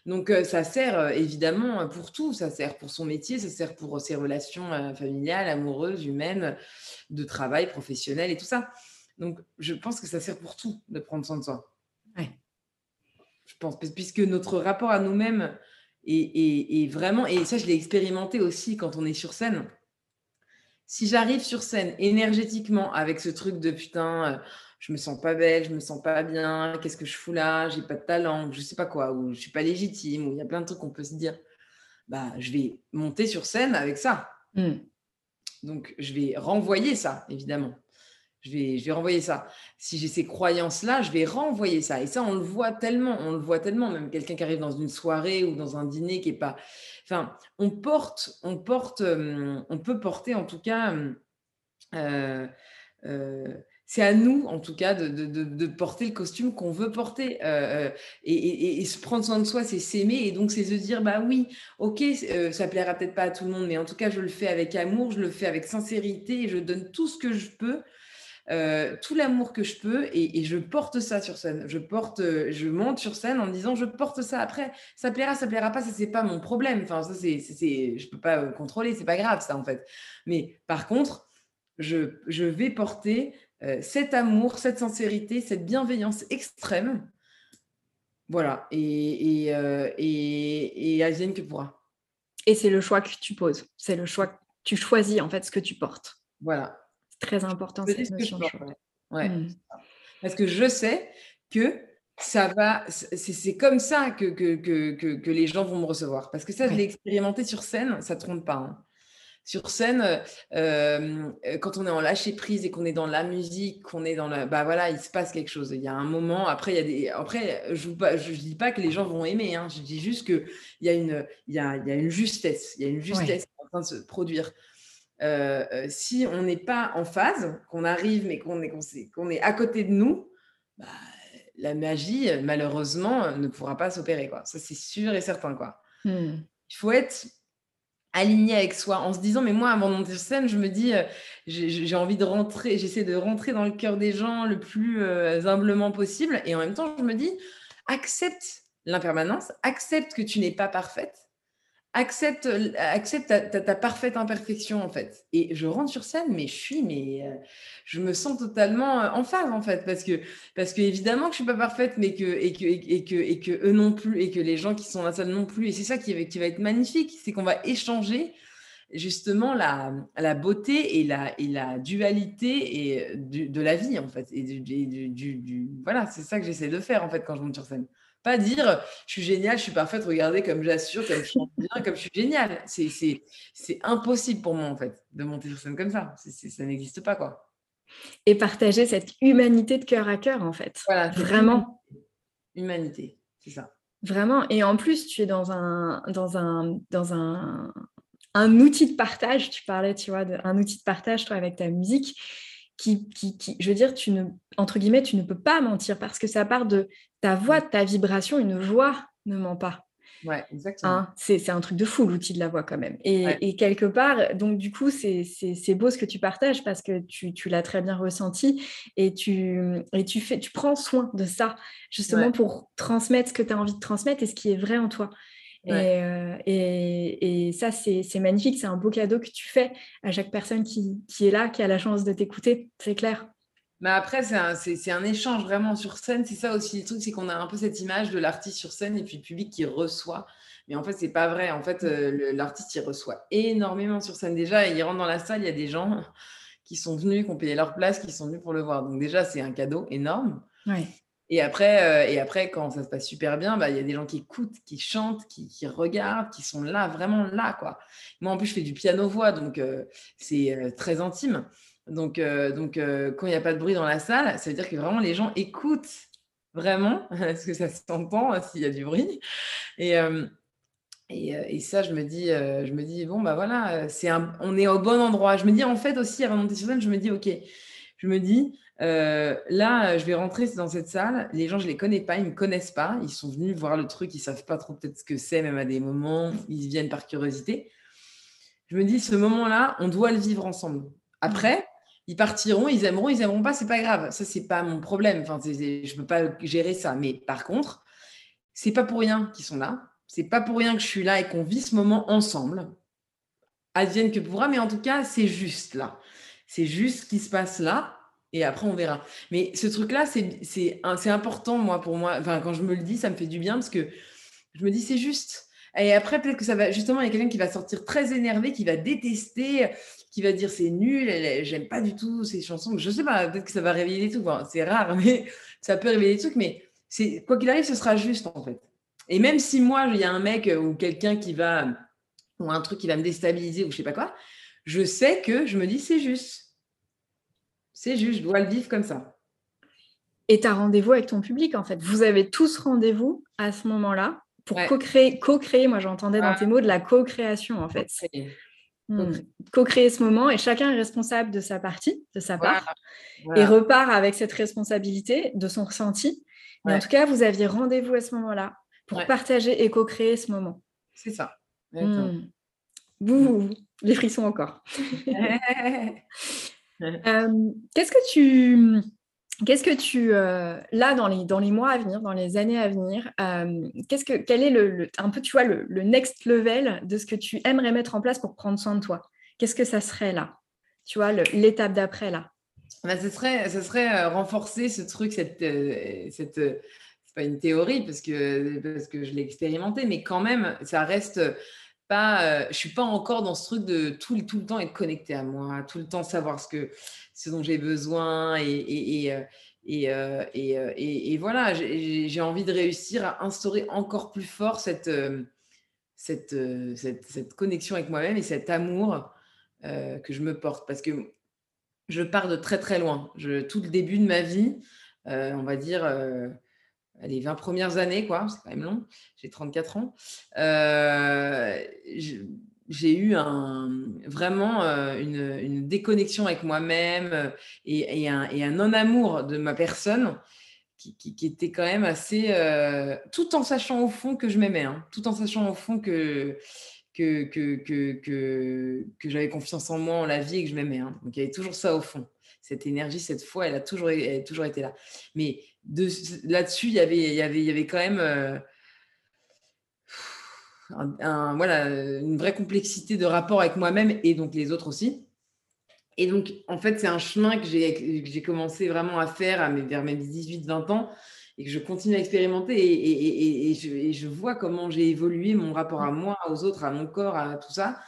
Donc, euh, ça sert évidemment pour tout. Ça sert pour son métier, ça sert pour ses relations familiales, amoureuses, humaines de travail professionnel et tout ça. Donc, je pense que ça sert pour tout de prendre soin de soi. Ouais. Je pense, puisque notre rapport à nous-mêmes est, vraiment, et ça, je l'ai expérimenté aussi quand on est sur scène. Si j'arrive sur scène énergétiquement avec ce truc de putain, euh, je me sens pas belle, je me sens pas bien, qu'est-ce que je fous là, j'ai pas de talent, je sais pas quoi, ou je suis pas légitime, ou il y a plein de trucs qu'on peut se dire, bah, je vais monter sur scène avec ça. Hmm. Donc, je vais renvoyer ça, évidemment. Je vais, je vais renvoyer ça. Si j'ai ces croyances-là, je vais renvoyer ça. Et ça, on le voit tellement, on le voit tellement. Même quelqu'un qui arrive dans une soirée ou dans un dîner qui est pas. Enfin, on porte, on porte, euh, on peut porter en tout cas. Euh, euh, c'est à nous, en tout cas, de, porter le costume qu'on veut porter. et, se prendre soin de soi, c'est s'aimer. Et donc, c'est se dire, bah oui, ok, ça plaira peut-être pas à tout le monde, mais en tout cas, je le fais avec amour, je le fais avec sincérité, et je donne tout ce que je peux euh, tout l'amour que je peux et, je porte ça sur scène. Je porte, euh, je monte sur scène en disant je porte ça après. Ça plaira, ça plaira pas, ça c'est pas mon problème. Enfin ça c'est, c'est, je peux pas euh, contrôler, c'est pas grave ça en fait. Mais par contre, je, je vais porter cet amour, cette sincérité, cette bienveillance extrême. Voilà et et, et, et advienne que pourra. Et c'est le choix que tu poses. C'est le choix que tu choisis en fait ce que tu portes. Voilà, Très important cette notion. Ouais. Mmh. Parce que je sais que ça va, c'est comme ça que, que, que, que, les gens vont me recevoir. Parce que ça, je l'ai expérimenté sur scène, ça ne trompe pas. Hein. Sur scène, euh, quand on est en lâcher prise et qu'on est dans la musique, qu'on est dans la, bah voilà, il se passe quelque chose. Il y a un moment. Après, il y a des, après, je ne dis pas que les gens vont aimer. Hein, je dis juste que il y a une, il y a, il y a une justesse, il y a une justesse en train de se produire. Euh, euh, si on n'est pas en phase, qu'on arrive mais qu'on est, qu'on est, à côté de nous, bah, la magie, malheureusement, ne pourra pas s'opérer. Quoi. Ça, c'est sûr et certain. Quoi. Hmm. Il faut être aligné avec soi en se disant, mais moi, avant de monter sur scène, je me dis, euh, j'ai envie de rentrer, j'essaie de rentrer dans le cœur des gens le plus humblement possible. Et en même temps, je me dis, accepte l'impermanence, accepte que tu n'es pas parfaite accepte, ta, parfaite imperfection en fait. Et je rentre sur scène, mais je suis, mais euh, je me sens totalement euh, en phase en fait, parce que parce que évidemment que je suis pas parfaite, mais que et que et que et que eux non plus et que les gens qui sont dans la salle non plus. Et c'est ça qui va, être magnifique, c'est qu'on va échanger justement la, la beauté et la, et la dualité et de la vie en fait. Et du voilà, c'est ça que j'essaie de faire en fait quand je monte sur scène. Pas dire je suis génial, je suis parfaite, regardez comme j'assure, comme je chante bien, comme je suis génial. C'est impossible pour moi, en fait, de monter sur scène comme ça. ça n'existe pas, quoi. Et partager cette humanité de cœur à cœur, en fait. Voilà. Vraiment. Humanité, c'est ça. Vraiment. Et en plus, tu es dans un, dans un, dans un, un outil de partage. Tu parlais, tu vois, d'un outil de partage, toi, avec ta musique. Qui, qui, qui, je veux dire, tu ne, entre guillemets, tu ne peux pas mentir parce que ça part de ta voix, ta vibration, une voix ne ment pas. Ouais, exactement. Hein, c'est un truc de fou l'outil de la voix quand même. Et, quelque part, donc du coup, c'est beau ce que tu partages parce que tu, tu l'as très bien ressenti et tu, et tu, fais, tu prends soin de ça justement pour transmettre ce que tu as envie de transmettre et ce qui est vrai en toi. Euh, et, et, ça, c'est magnifique, c'est un beau cadeau que tu fais à chaque personne qui, qui est là, qui a la chance de t'écouter, c'est clair. Mais après, c'est un, un, échange vraiment sur scène. C'est ça aussi le truc, c'est qu'on a un peu cette image de l'artiste sur scène et puis le public qui reçoit. Mais en fait, c'est pas vrai. En fait, euh, l'artiste, il reçoit énormément sur scène. Déjà, il rentre dans la salle, il y a des gens qui sont venus, qui ont payé leur place, qui sont venus pour le voir. Donc déjà, c'est un cadeau énorme. Et après, euh, et après, quand ça se passe super bien, bah, il y a des gens qui écoutent, qui chantent, qui, regardent, qui sont là, vraiment là. quoi. Moi, en plus, je fais du piano-voix, donc euh, c'est très intime. Donc, euh, donc euh, quand il n'y a pas de bruit dans la salle, ça veut dire que vraiment les gens écoutent vraiment, <laughs> parce que ça s'entend hein, s'il y a du bruit. Et, euh, et, ça, je me dis, je me dis bon, bah voilà, c'est on est au bon endroit. Je me dis, en fait, aussi, avant de monter sur scène, je me dis, ok, je me dis, là, je vais rentrer dans cette salle. Les gens, je ne les connais pas, ils ne me connaissent pas. Ils sont venus voir le truc, ils ne savent pas trop peut-être ce que c'est, même à des moments, ils viennent par curiosité. Je me dis, ce moment-là, on doit le vivre ensemble. Après, ils partiront, ils aimeront, ils aimeront pas, c'est pas grave. Ça, c'est pas mon problème. Enfin, je peux pas gérer ça. Mais par contre, c'est pas pour rien qu'ils sont là. C'est pas pour rien que je suis là et qu'on vit ce moment ensemble. Advienne que pourra, mais en tout cas, c'est juste là. C'est juste ce qui se passe là. Et après, on verra. Mais ce truc-là, c'est important, moi, pour moi. Enfin, quand je me le dis, ça me fait du bien parce que je me dis, c'est juste. Et après, peut-être que ça va, justement, il y a quelqu'un qui va sortir très énervé, qui va détester, qui va dire c'est nul, j'aime pas du tout ces chansons. Je sais pas, peut-être que ça va réveiller des trucs. c'est rare, <laughs> mais ça peut réveiller des trucs. Mais c'est quoi qu'il arrive, ce sera juste en fait. Et même si moi, il y a un mec ou quelqu'un qui va, ou un truc qui va me déstabiliser ou je sais pas quoi, je sais que je me dis c'est juste. C'est juste, je dois le vivre comme ça. Et tu as rendez-vous avec ton public, en fait. Vous avez tous rendez-vous à ce moment-là pour co-créer, co-créer, moi j'entendais dans tes mots de la co-création, en fait. Hmm. Co-créer ce moment et chacun est responsable de sa partie, de sa part, et repart avec cette responsabilité de son ressenti. Mais en tout cas, vous aviez rendez-vous à ce moment-là pour partager et co-créer ce moment. C'est ça. Hmm. Vous, les frissons encore. <laughs> Euh, qu'est-ce que tu Qu'est-ce que tu, euh, là, dans les, dans les mois à venir, dans les années à venir, euh, qu'est-ce que, quel est le, un peu, tu vois, le, next level de ce que tu aimerais mettre en place pour prendre soin de toi? Qu'est-ce que ça serait là? Tu vois, l'étape d'après là. Bah, Ce serait, ça serait renforcer ce truc, cette, cette c'est pas une théorie parce que, parce que je l'ai expérimenté, mais quand même, ça reste pas, je suis pas encore dans ce truc de tout, tout le temps être connecté à moi, tout le temps savoir ce que ce dont j'ai besoin et, et, et, euh, euh, et voilà, j'ai envie de réussir à instaurer encore plus fort cette, cette, cette, cette connexion avec moi-même et cet amour que je me porte parce que je pars de très très loin. Je, tout le début de ma vie, on va dire les 20 premières années, quoi, c'est quand même long, j'ai 34 ans, euh, j'ai eu un, vraiment euh, une, déconnexion avec moi-même euh, et, un, non-amour de ma personne qui, était quand même assez... tout en sachant au fond que je m'aimais, hein, tout en sachant au fond que, que, que, que, j'avais confiance en moi, en la vie et que je m'aimais. Hein. Donc il y avait toujours ça au fond. Cette énergie, cette foi, elle a toujours, elle a toujours été là. Mais là-dessus, il y avait, y avait, y avait quand même euh, voilà, une vraie complexité de rapport avec moi-même et donc les autres aussi. Et donc, en fait, c'est un chemin que j'ai commencé vraiment à faire à mes, vers mes 18-20 ans et que je continue à expérimenter et, et, je, vois comment j'ai évolué mon rapport à moi, aux autres, à mon corps, à tout ça.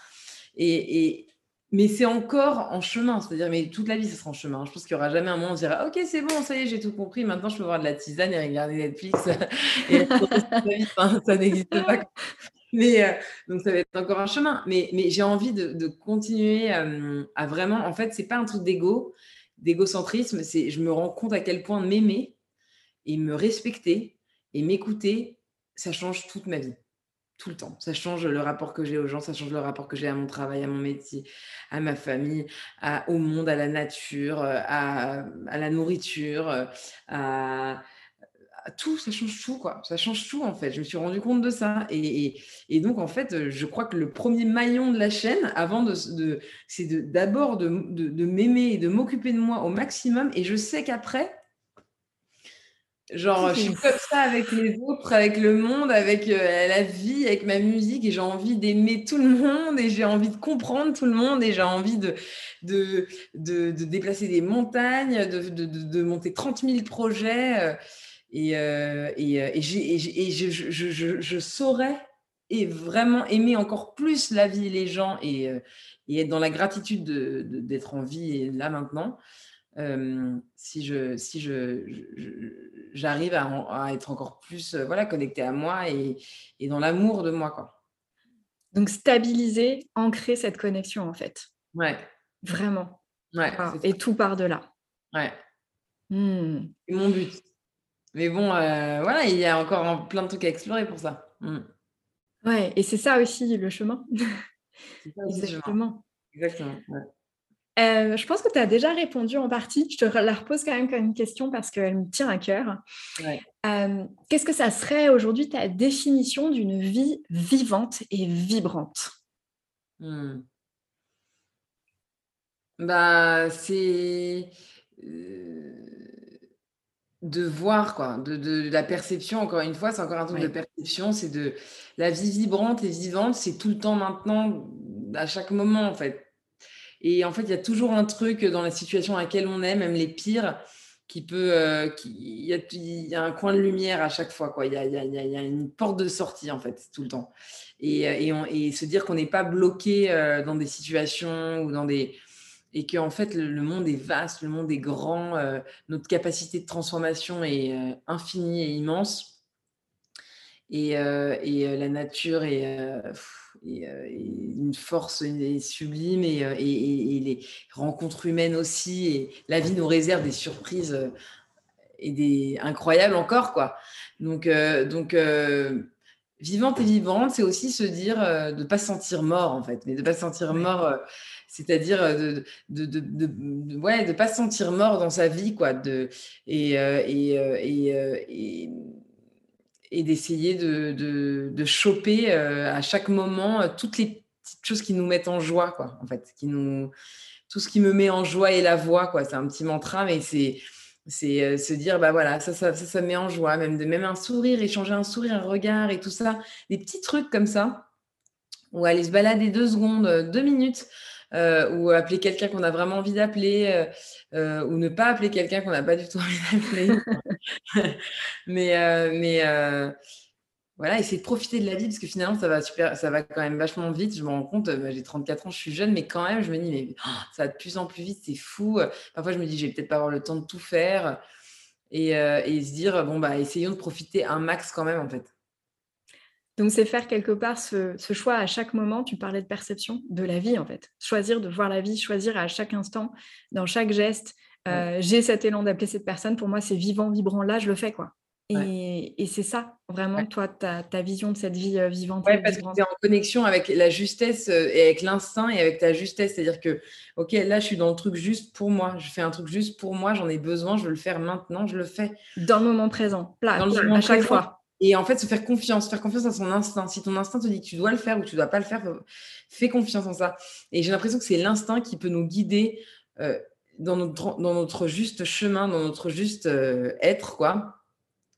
Et, mais c'est encore en chemin, c'est-à-dire, mais toute la vie, ce sera en chemin. Je pense qu'il n'y aura jamais un moment où on dira, OK, c'est bon, ça y est, j'ai tout compris, maintenant je peux voir de la tisane et regarder Netflix. <laughs> et ça n'existe pas. Mais, euh, donc, ça va être encore un chemin. Mais, mais j'ai envie de, continuer euh, à vraiment, en fait, c'est pas un truc d'ego, d'égocentrisme, c'est je me rends compte à quel point m'aimer et me respecter et m'écouter, ça change toute ma vie tout le temps. Ça change le rapport que j'ai aux gens, ça change le rapport que j'ai à mon travail, à mon métier, à ma famille, au monde, à la nature, euh, à, la nourriture, euh, à, tout, ça change tout, quoi. Ça change tout, en fait. Je me suis rendu compte de ça. Et, et, donc, en fait, je crois que le premier maillon de la chaîne, avant de, de c'est d'abord de, de, de m'aimer et de m'occuper de moi au maximum. Et je sais qu'après, Genre, je suis comme ça avec les autres, avec le monde, avec euh, la vie, avec ma musique, et j'ai envie d'aimer tout le monde, et j'ai envie de comprendre tout le monde, et j'ai envie de, de, de, déplacer des montagnes, de, de, monter 30 000 projets. Euh, et, euh, et, et, je, je, je, je, saurais et vraiment aimer encore plus la vie et les gens, et, et être dans la gratitude d'être en vie là maintenant si je si je, j'arrive à, être encore plus voilà connecté à moi et, et dans l'amour de moi quoi. Donc stabiliser, ancrer cette connexion en fait. Ouais. Vraiment. Ouais. et tout par delà. Ouais. Mmh. C'est mon but. Mais bon, voilà, il y a encore plein de trucs à explorer pour ça. Mmh. Ouais, et c'est ça aussi le chemin. C'est ça aussi Exactement. Exactement. Ouais. Euh, je pense que tu as déjà répondu en partie. Je te la repose quand même comme une question parce qu'elle me tient à cœur. Euh, qu'est-ce que ça serait aujourd'hui ta définition d'une vie vivante et vibrante? Hmm. bah, C'est euh, de voir, quoi, de, la perception, encore une fois, c'est encore un truc de perception, c'est de la vie vibrante et vivante, c'est tout le temps maintenant, à chaque moment, en fait et en fait, il y a toujours un truc dans la situation à laquelle on est, même les pires, qui peut. Euh, il, y a, un coin de lumière à chaque fois. Quoi. Il, y a, une porte de sortie, en fait, tout le temps. Et, euh, et, se dire qu'on n'est pas bloqué euh, dans des situations ou dans des. Et qu'en en fait, le, monde est vaste, le monde est grand, notre capacité de transformation est infinie et immense. Et, et la nature est une force sublime et, et, les rencontres humaines aussi. Et la vie nous réserve des surprises et des incroyables encore, quoi. Donc, donc vivante et vivante, c'est aussi se dire de ne pas se sentir mort, en fait, mais de ne pas se sentir mort c'est-à-dire de de, de, de, ouais, de pas se sentir mort dans sa vie, quoi, de, et, et, et, et d'essayer de, de, de, choper à chaque moment toutes les petites choses qui nous mettent en joie, quoi, en fait, qui nous, tout ce qui me met en joie et la voix, quoi. C'est un petit mantra, mais c'est c'est se dire bah voilà ça ça, ça ça met en joie même de même un sourire échanger un sourire un regard et tout ça des petits trucs comme ça ou aller se balader deux secondes deux minutes euh, ou appeler quelqu'un qu'on a vraiment envie d'appeler, euh, euh, ou ne pas appeler quelqu'un qu'on n'a pas du tout envie d'appeler. <laughs> mais mais voilà, essayer de profiter de la vie parce que finalement, ça va, super, ça va quand même vachement vite. Je me rends compte, bah, j'ai 34 ans, je suis jeune, mais quand même, je me dis, mais oh, ça va de plus en plus vite, c'est fou. Parfois, je me dis, je vais peut-être pas avoir le temps de tout faire. Et, et se dire, bon, bah, essayons de profiter un max quand même, en fait. Donc, c'est faire quelque part ce, choix à chaque moment, tu parlais de perception, de la vie en fait. Choisir de voir la vie, choisir à chaque instant, dans chaque geste. Euh, j'ai cet élan d'appeler cette personne, pour moi c'est vivant, vibrant, là je le fais quoi. Et, c'est ça, vraiment, toi, ta, ta, vision de cette vie euh, vivante. Oui, parce que tu es en connexion avec la justesse euh, et avec l'instinct et avec ta justesse. C'est-à-dire que, OK, là, je suis dans le truc juste pour moi. Je fais un truc juste pour moi, j'en ai besoin, je veux le faire maintenant, je le fais. Dans le moment présent, là, à chaque fois. Et en fait, se faire confiance, faire confiance à son instinct. Si ton instinct te dit que tu dois le faire ou que tu ne dois pas le faire, fais confiance en ça. Et j'ai l'impression que c'est l'instinct qui peut nous guider euh, dans, notre, juste chemin, dans notre juste euh, être, quoi.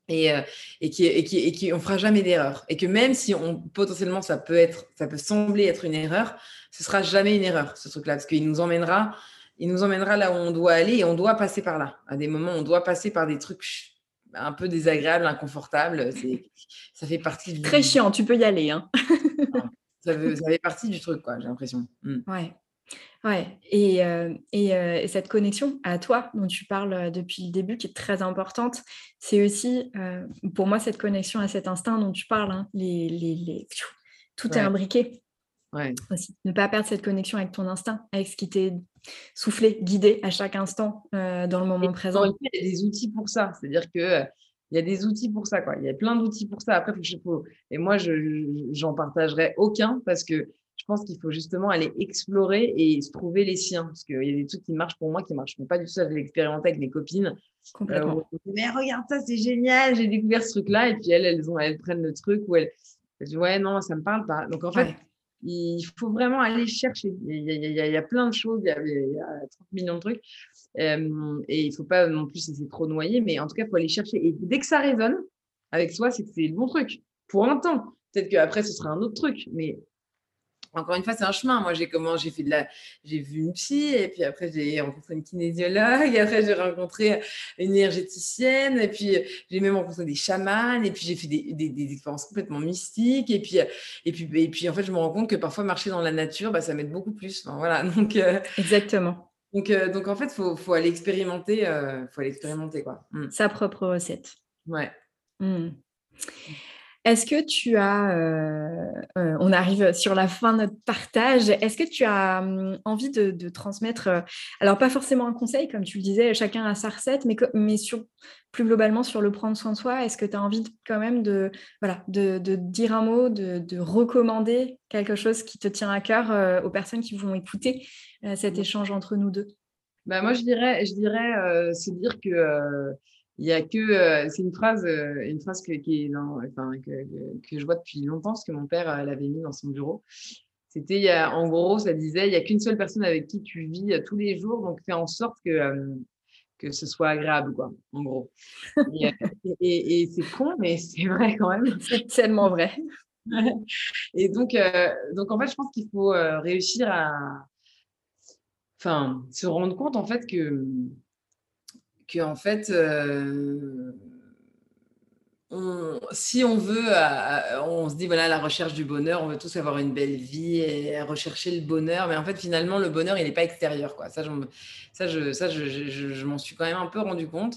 Et, euh, et, qui, on fera jamais d'erreur. Et que même si potentiellement ça peut, être, ça peut sembler être une erreur, ce sera jamais une erreur, ce truc-là, parce qu'il nous emmènera, il nous emmènera là où on doit aller et on doit passer par là. À des moments, on doit passer par des trucs un peu désagréable, inconfortable. <laughs> Ça fait partie du... Très chiant, tu peux y aller. Hein. <laughs> ça, fait, partie du truc, quoi, j'ai l'impression. Mm. Ouais. Ouais, et, euh, euh, et, cette connexion à toi dont tu parles euh, depuis le début, qui est très importante, c'est aussi pour moi cette connexion à cet instinct dont tu parles. Hein, les, les, tout est imbriqué. Ouais. Aussi. Ne pas perdre cette connexion avec ton instinct, avec ce qui t'est soufflé, guidé à chaque instant euh, dans le moment présent. Il y a des outils pour ça. C'est-à-dire que euh, il y a des outils pour ça. Quoi. Il y a plein d'outils pour ça. Après, faut, et moi, je j'en partagerai aucun parce que je pense qu'il faut justement aller explorer et se trouver les siens. Parce qu'il y a des trucs qui marchent pour moi, qui ne marchent pas du tout. Je l'ai expérimenté avec mes copines. Complètement. Euh, mais regarde ça, c'est génial, j'ai découvert ce truc-là. Et puis elles, elles, ont, elles prennent le truc où elles, disent Ouais, non, ça me parle pas. Donc en fait, il faut vraiment aller chercher. Il y, a, plein de choses, il y, a, 30 millions de trucs. Euh, et il ne faut pas non plus essayer trop noyer, mais en tout cas, il faut aller chercher. Et dès que ça résonne avec soi, c'est que c'est le bon truc. Pour un temps. Peut-être qu'après, ce sera un autre truc. Mais encore une fois, c'est un chemin. Moi, j'ai comment j'ai fait de la, j'ai vu une psy, et puis après j'ai rencontré une kinésiologue, <laughs> et après j'ai rencontré une énergéticienne, et puis j'ai même rencontré des chamans, et puis j'ai fait des, des, expériences complètement mystiques, et puis et puis et puis en fait, je me rends compte que parfois marcher dans la nature, bah, ça m'aide beaucoup plus. voilà, <laughs> donc euh, exactement. Donc euh, donc en fait, faut faut aller expérimenter, euh, faut aller expérimenter quoi. Mmh. Sa propre recette. Ouais. Mmh. Est-ce que tu as, euh, euh, on arrive sur la fin de notre partage, est-ce que tu as hum, envie de, transmettre, euh, alors pas forcément un conseil, comme tu le disais, chacun a sa recette, mais, mais sur, plus globalement sur le prendre soin de soi, est-ce que tu as envie quand même de, voilà, de, dire un mot, de, recommander quelque chose qui te tient à cœur aux personnes qui vont écouter cet mmh. échange entre nous deux? Bah moi, je dirais, je dirais c'est dire que il y a que euh, c'est une phrase euh, une phrase que, qui est dans, enfin, que, que, je vois depuis longtemps parce que mon père euh, l'avait mis dans son bureau. C'était en gros ça disait il y a qu'une seule personne avec qui tu vis tous les jours donc fais en sorte que que ce soit agréable quoi en gros. Et, et, c'est con mais c'est vrai quand même. C'est tellement vrai. <laughs> Et donc donc en fait je pense qu'il faut réussir à enfin se rendre compte en fait que que en fait, euh, si on veut, on se dit voilà la recherche du bonheur, on veut tous avoir une belle vie et rechercher le bonheur, mais en fait finalement le bonheur il n'est pas extérieur quoi. Ça, je, ça, je, m'en suis quand même un peu rendu compte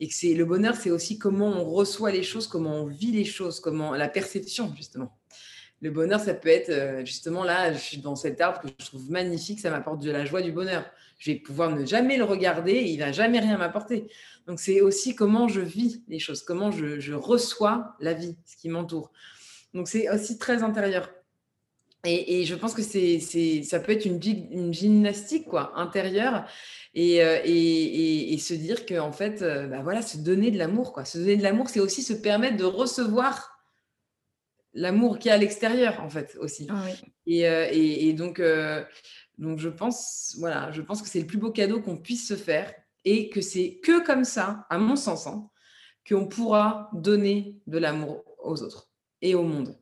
et que c'est le bonheur, c'est aussi comment on reçoit les choses, comment on vit les choses, comment la perception justement. Le bonheur, ça peut être justement là, je suis dans cet arbre que je trouve magnifique, ça m'apporte de la joie, du bonheur. Je vais pouvoir ne jamais le regarder et il va jamais rien m'apporter. Donc c'est aussi comment je vis les choses, comment je, reçois la vie, ce qui m'entoure. Donc c'est aussi très intérieur. Et, je pense que c'est, ça peut être une, une gymnastique quoi, intérieure et, euh, et, et, se dire que en fait, euh, bah voilà, se donner de l'amour. Quoi. Se donner de l'amour, c'est aussi se permettre de recevoir l'amour qui est à l'extérieur en fait aussi. Ah euh, et, donc, donc je pense, voilà, je pense que c'est le plus beau cadeau qu'on puisse se faire et que c'est que comme ça, à mon sens, hein, qu'on pourra donner de l'amour aux autres et au monde.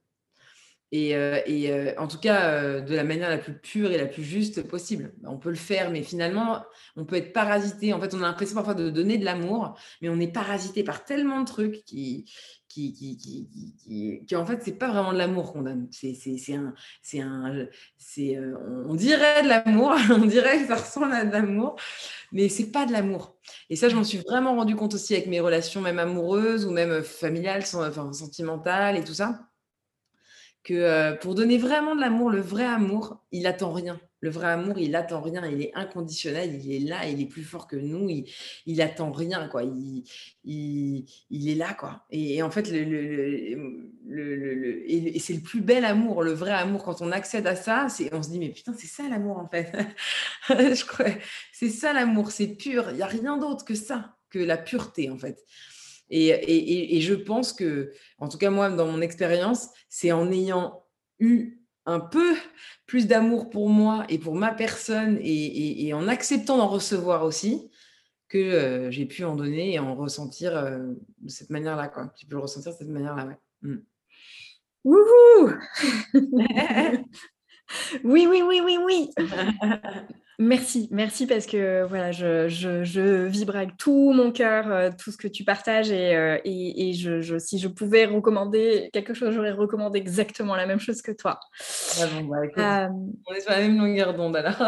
Et, euh, euh, en tout cas, euh, de la manière la plus pure et la plus juste possible. On peut le faire, mais finalement, on peut être parasité. En fait, on a l'impression parfois de donner de l'amour, mais on est parasité par tellement de trucs qui, qui, en fait, c'est pas vraiment de l'amour qu'on donne. C'est, un, c'est un, c'est, on dirait de l'amour, <laughs> on dirait que ça ressemble à de l'amour, mais c'est pas de l'amour. Et ça, je m'en suis vraiment rendu compte aussi avec mes relations, même amoureuses ou même familiales, enfin, sentimentales et tout ça que euh, pour donner vraiment de l'amour, le vrai amour, il attend rien. Le vrai amour, il attend rien, il est inconditionnel, il est là, il est plus fort que nous, il, il attend rien, quoi. Il, est là, quoi. Et, en fait, et c'est le plus bel amour, le vrai amour. Quand on accède à ça, on se dit, mais putain, c'est ça l'amour, en fait. <laughs> Je crois, c'est ça l'amour, c'est pur. Il n'y a rien d'autre que ça, que la pureté, en fait. Et, je pense que, en tout cas moi, dans mon expérience, c'est en ayant eu un peu plus d'amour pour moi et pour ma personne et, en acceptant d'en recevoir aussi que euh, j'ai pu en donner et en ressentir euh, de cette manière-là. Quoi. J'ai pu le ressentir de cette manière-là. Ouais. Mmh. Wouhou <laughs> Oui, oui, oui, oui, oui. <laughs> Merci, merci parce que voilà, je, vibre avec tout mon cœur, euh, tout ce que tu partages et, euh, je, si je pouvais recommander quelque chose, j'aurais recommandé exactement la même chose que toi. Ah bon, bah, euh, on est sur la même longueur d'onde alors.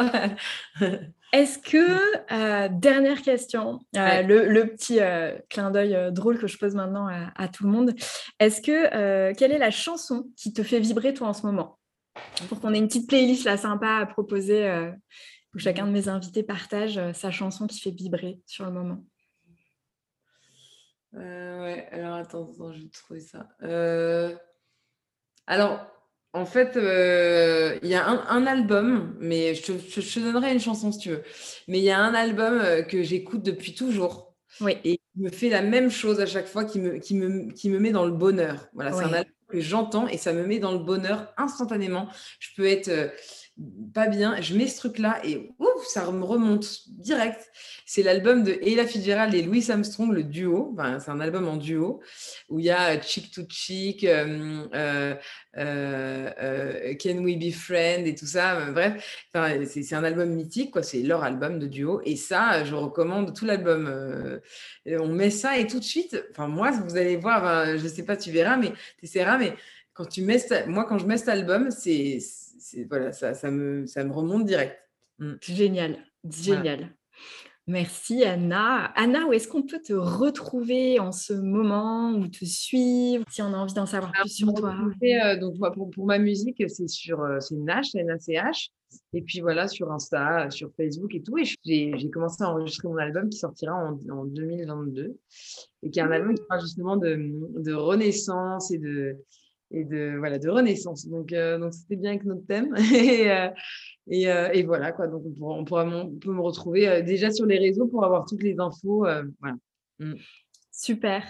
<laughs> Est-ce que, dernière question, le, petit clin d'œil drôle que je pose maintenant à, à tout le monde, est-ce que, quelle est la chanson qui te fait vibrer toi en ce moment? Pour qu'on ait une petite playlist là sympa à proposer où chacun de mes invités partage euh, sa chanson qui fait vibrer sur le moment. Euh, ouais, alors attends, je vais trouver ça. Euh, alors, en fait, il y a un, album, mais je te, donnerai une chanson si tu veux. Mais il y a un album que j'écoute depuis toujours. Oui. Et qui me fait la même chose à chaque fois, qui me, qui me, qui me met dans le bonheur. Voilà, c'est un album que j'entends et ça me met dans le bonheur instantanément. Je peux être pas bien. Je mets ce truc-là et ouf, ça me remonte direct. C'est l'album de Ella Fitzgerald et Louis Armstrong, le duo. c'est un album en duo où il y a Chick to Chick, euh, euh, euh, Can We Be Friends et tout ça. Bref, c'est un album mythique, quoi. C'est leur album de duo. Et ça, je recommande tout l'album. on met ça et tout de suite, enfin, moi, vous allez voir, je sais pas, tu verras, mais tu essaieras, mais quand tu mets, moi, quand je mets cet album, c'est voilà, ça, ça, me, ça me remonte direct. Mmh. Génial, génial. Merci Anna. Anna, où est-ce qu'on peut te retrouver en ce moment ou te suivre si on a envie d'en savoir plus sur toi? euh, donc, pour, pour, ma musique, c'est sur euh, c'est Nash, N-A-C-H. Et puis voilà, sur Insta, sur Facebook et tout. Et j'ai commencé à enregistrer mon album qui sortira en, en 2022 et qui est un album qui parle justement de, de renaissance et de, et de voilà de renaissance. Donc euh, donc c'était bien avec notre thème <laughs> et, euh, euh, et, voilà quoi. Donc on, pourra, on, peut me retrouver déjà sur les réseaux pour avoir toutes les infos. Mm. Super.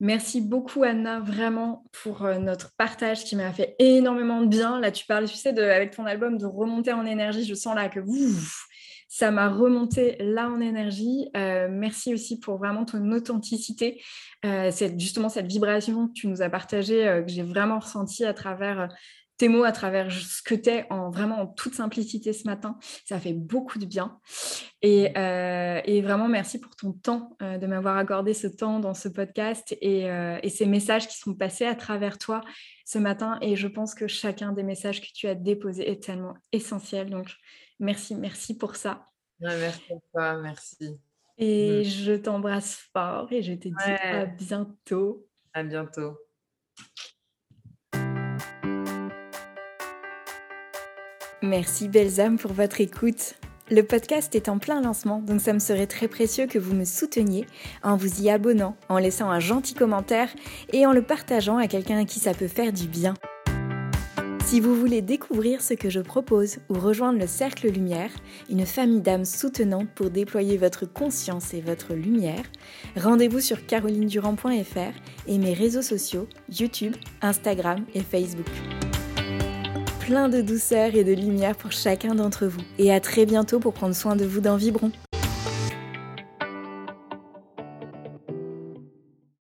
Merci beaucoup Anna, vraiment pour notre partage qui m'a fait énormément de bien. Là, tu parles, tu sais, de, avec ton album de remonter en énergie. Je sens là que ouf, ça m'a remonté là en énergie. Euh, merci aussi pour vraiment ton authenticité. Euh, c'est justement cette vibration que tu nous as partagée, euh, que j'ai vraiment ressentie à travers tes mots, à travers ce que tu es en vraiment en toute simplicité ce matin. Ça fait beaucoup de bien. Et, vraiment, merci pour ton temps, de m'avoir accordé ce temps dans ce podcast et, et, ces messages qui sont passés à travers toi ce matin. Et je pense que chacun des messages que tu as déposés est tellement essentiel. Donc, Merci, merci pour ça. merci à toi, merci. Et mm. je t'embrasse fort et je te dis à bientôt. À bientôt. Merci belles âmes pour votre écoute. Le podcast est en plein lancement, donc ça me serait très précieux que vous me souteniez en vous y abonnant, en laissant un gentil commentaire et en le partageant à quelqu'un à qui ça peut faire du bien. Si vous voulez découvrir ce que je propose ou rejoindre le Cercle Lumière, une famille d'âmes soutenantes pour déployer votre conscience et votre lumière, rendez-vous sur carolinedurand.fr et mes réseaux sociaux YouTube, Instagram et Facebook. Plein de douceur et de lumière pour chacun d'entre vous. Et à très bientôt pour prendre soin de vous dans Vibron.